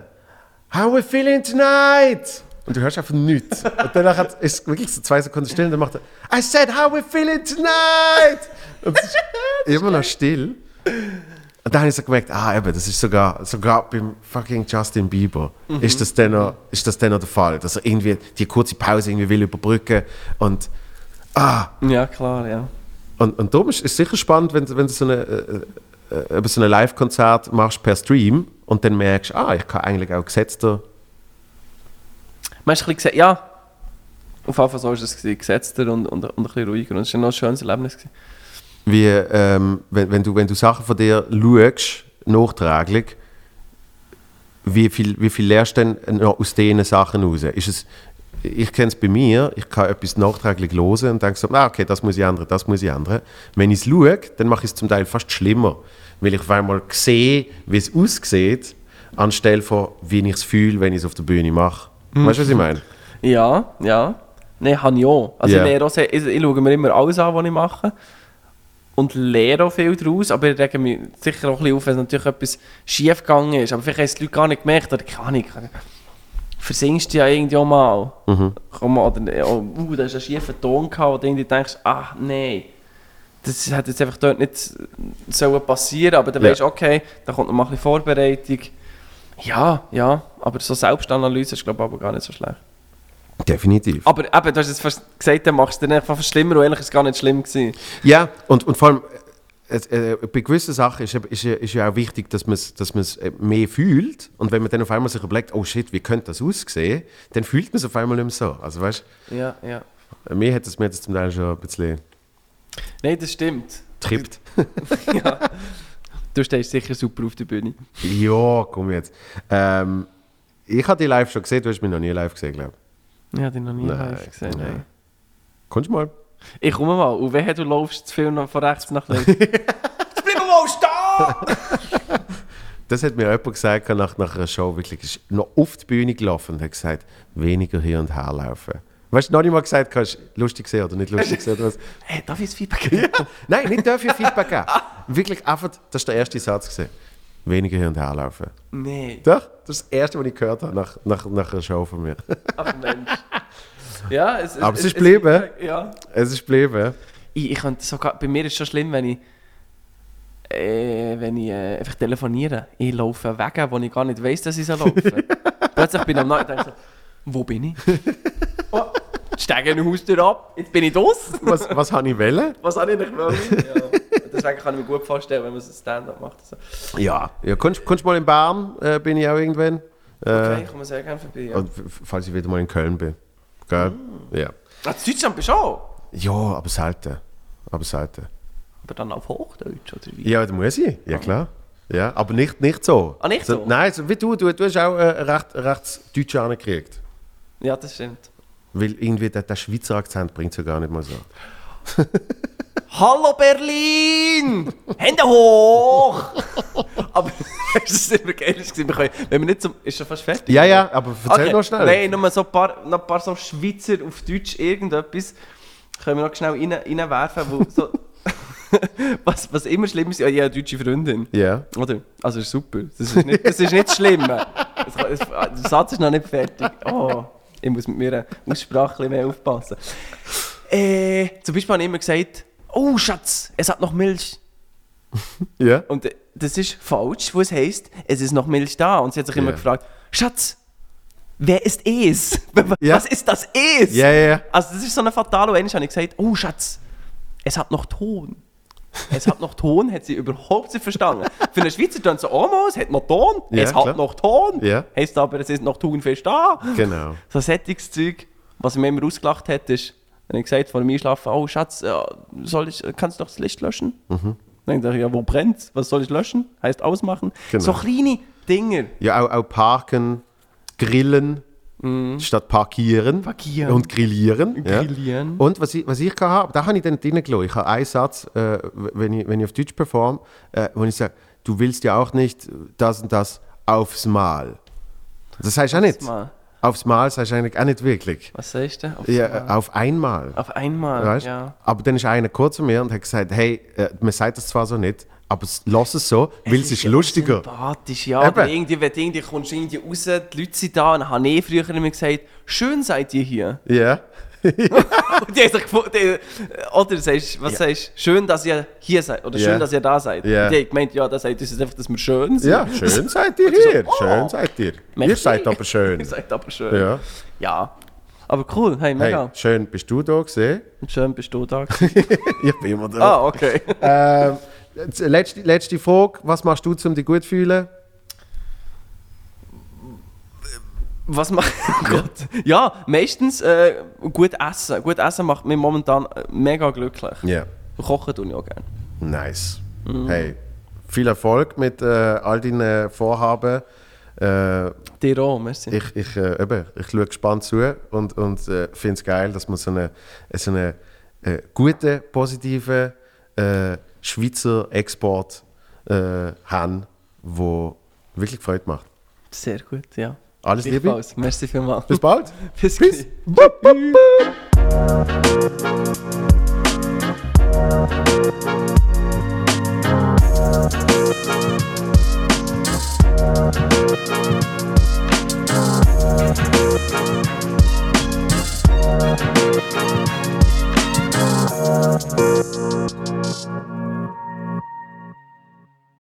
How we feeling tonight? Und du hörst einfach nichts. Und danach ist es wirklich so zwei Sekunden still und dann macht er I said how we feeling tonight? Und es ist immer noch still. Und dann habe ich so gemerkt, ah, eben, das ist sogar, sogar beim fucking Justin Bieber, ist, das dann noch, ist das dann noch der Fall, dass er irgendwie die kurze Pause irgendwie will überbrücken und ah, Ja, klar, ja. und, und darum ist es sicher spannend, wenn, du- wenn du so eine, äh, äh, so ein Live-Konzert machst per Stream und dann merkst, ah, ich kann eigentlich auch gesetzter, Man hast ein bisschen ja. Auf jeden Fall so ist es gesetzter und, und, und ein bisschen ruhiger. Und es war noch ein schönes Erlebnis. Gewesen. Wie ähm, wenn, wenn, du, wenn du Sachen von dir schaust, nachträglich, wie viel, wie viel lernst du denn aus diesen Sachen raus? Ist es, ich kenne es bei mir, ich kann etwas nachträglich hören und denke so, ah, okay, das muss ich ändern, das muss ich ändern. Wenn ich es schaue, dann mache ich es zum Teil fast schlimmer, weil ich auf einmal sehe, wie es aussieht, anstelle von, wie ich es fühle, wenn ich es auf der Bühne mache. Weißt du, was ich meine? Ja, ja. Nein, habe ich auch. Also Ja. ich, auch ich, ich schaue mir immer alles an, was ich mache. Und lehre auch viel daraus. Aber ich rege mich sicher auch ein bisschen auf, wenn natürlich etwas schief gegangen ist. Aber vielleicht haben es die Leute gar nicht gemerkt. Oder keine Ahnung. Versingst du ja irgendwie auch mal. Komm mal, oder, oh, uh, da ist ein schiefer Ton gehabt, wo du irgendwie denkst, ah, nein. Das hat jetzt einfach dort nicht sollen passieren aber dann Ja. weißt du, okay, da kommt noch mal ein bisschen Vorbereitung. Ja, ja, aber so Selbstanalyse ist, glaube ich, aber gar nicht so schlecht. Definitiv. Aber eben, du hast jetzt fast gesagt, dann machst du dann einfach schlimmer und eigentlich ist es gar nicht schlimm gewesen. Ja, und, und vor allem äh, äh, bei gewissen Sachen ist, ist, ja- ist ja auch wichtig, dass man es dass man's, äh, mehr fühlt. Und wenn man dann auf einmal sich überlegt, oh shit, wie könnte das aussehen, dann fühlt man es auf einmal nicht mehr so. Also weißt Ja, ja. du, mir hat es mir jetzt zum Teil schon ein bisschen Nein, das stimmt. trippt. ja. Du stehst sicher super auf der Bühne. ja, komm jetzt. Ähm, ich habe die live schon gesehen, du hast mich noch nie live gesehen, glaube Ich habe dich noch nie Nein, live gesehen. nein. Nein. ich. Kommst du mal? Ich komme mal. Und wenn du laufst zu viel noch von rechts nach links. Jetzt bleib mal stehen! Das hat mir jemand gesagt nach, nach einer Show, wirklich, ist noch auf die Bühne gelaufen und hat gesagt, weniger hier und her laufen. Weißt du, noch nicht mal gesagt, hast lustig gesehen oder nicht lustig gesehen oder was? Hey, darf ich das Feedback geben? Nein, nicht dafür Feedback geben. Wirklich einfach, das ist der erste Satz gesehen. Weniger hin und her laufen. Nein. Doch, das ist das erste, was ich gehört habe nach, nach, nach einer Show von mir. Ach Mensch. Ja, es, Aber es ist geblieben. Ja. Es ist geblieben. Ich, ich könnte sogar, bei mir ist es schon schlimm, wenn ich, äh, wenn ich äh, einfach telefoniere. Ich laufe Wege, wo ich gar nicht weiss, dass ich so laufe. Plötzlich bin ich am Nacht und denke so, wo bin ich? oh, steige Haustür ab, jetzt bin ich draus. Was, was habe ich wollen? Was habe ich nicht wollen? Ja. Deswegen kann ich mir gut vorstellen, wenn man so Stand-up macht. So. Ja. ja kommst, kommst mal in Bern, äh, bin ich auch irgendwann. Äh, Okay, ich komme sehr gerne vorbei. Ja. Falls ich wieder mal in Köln bin. Gell? Ja. Ah, in Deutschland bist du auch? Ja, aber selten. Aber selten. Aber dann auf Hochdeutsch, oder wie? Ja, da muss ich. Ja, klar. Ja, aber nicht, nicht so. Ah, nicht so? Nein, so wie du. Du, du hast auch äh, recht, recht Deutsch angekriegt. Ja, das stimmt. Weil irgendwie der, der Schweizer Akzent bringt es ja gar nicht mal so. Hallo Berlin! Hände hoch! Aber das war immer geil. gewesen. Wir können, wenn wir nicht zum. Ist schon fast fertig? Ja, ja, aber erzähl Okay. noch schnell. Nein, nur so ein paar, noch ein paar so Schweizer auf Deutsch irgendetwas können wir noch schnell rein, reinwerfen, wo so. was, was immer schlimm ist, ja, ich habe eine deutsche Freundin. Ja. Oder? Also ist super. Das ist nicht, das ist nicht schlimm. Das, der Satz ist noch nicht fertig. Oh, ich muss mit meiner Aussprache ein bisschen mehr aufpassen. Äh, zum Beispiel habe ich immer gesagt, oh Schatz, es hat noch Milch. Ja. Und das ist falsch, wo es heisst, es ist noch Milch da. Und sie hat sich immer Ja. gefragt, Schatz, wer ist es? Ja. Was ist das es? Ja, ja, ja. Also das ist so eine fatale. Einmal habe ich gesagt, oh Schatz, es hat noch Ton. Es hat noch Ton, hat sie überhaupt nicht verstanden. Für einen Schweizer dann so, oh, es hat noch Ton, Ja, es hat klar. noch Ton. Ja. Heißt aber, es ist noch Thunfisch da. Genau. So ein sättiges Zeug, was mir immer ausgelacht hat, ist, wenn ich gesagt vor dem Einschlafen, oh Schatz, ja, soll ich, kannst du doch das Licht löschen? Mhm. Dann dachte ich, ja, wo brennt Was soll ich löschen? Heißt ausmachen. Genau. So kleine Dinger. Ja, auch, auch parken, grillen, statt parkieren. Mhm. Parkieren. Und grillieren. ja. Grillieren. Und was ich, was ich habe, da habe ich dann drin gelassen. Ich habe einen Satz, äh, wenn, ich, wenn ich auf Deutsch performe, äh, wo ich sage, du willst ja auch nicht das und das aufs Mal. Das heißt auch nicht. Mal. Aufs Mal sagst du eigentlich auch nicht wirklich. Was sagst du? Auf, Ja, äh, auf einmal. auf einmal, Weißt? ja. Aber dann ist einer kurz zu mir und hat gesagt, hey, äh, man sagt das zwar so nicht, aber lass es so, weil es ist ja lustiger. Sympathisch, ja. Aber irgendwie, wenn du irgendwie kommst irgendwie raus, die Leute sind da, und dann habe ich früher immer gesagt, schön seid ihr hier. Ja. Und die haben sich gefunden, die, oder sagst, was sagst du? Schön, dass ihr hier seid, oder Ja. schön, dass ihr da seid. Ja. Und die haben gemeint, ja, das jetzt einfach, dass wir schön sind. Ja, schön seid ihr Und sie so, hier. oh, schön seid ihr. Ihr merci. seid aber schön. Ihr seid aber schön. Ja. Ja. Aber cool, hey, Hey, mega. schön bist du da gesehen. Schön bist du da. Ich bin immer da. ah, okay. Ähm, letzte, letzte Frage. Was machst du, um dich gut zu fühlen? Was macht oh Gott? Ja, meistens äh, gut essen. Gut essen macht mich momentan äh, mega glücklich. Ja. Kochen tue ich auch gerne. Nice. Hey, viel Erfolg mit äh, all deinen Vorhaben. Äh, Dir auch, merci. ich, ich, äh, eben, ich schaue gespannt zu und, und äh, finde es geil, dass wir so einen so eine, äh, guten, positiven äh, Schweizer Export äh, haben, der wirklich Freude macht. Sehr gut, ja. Alles Liebe. Paus. Merci vielmals. Bis bald. Bis, Bis.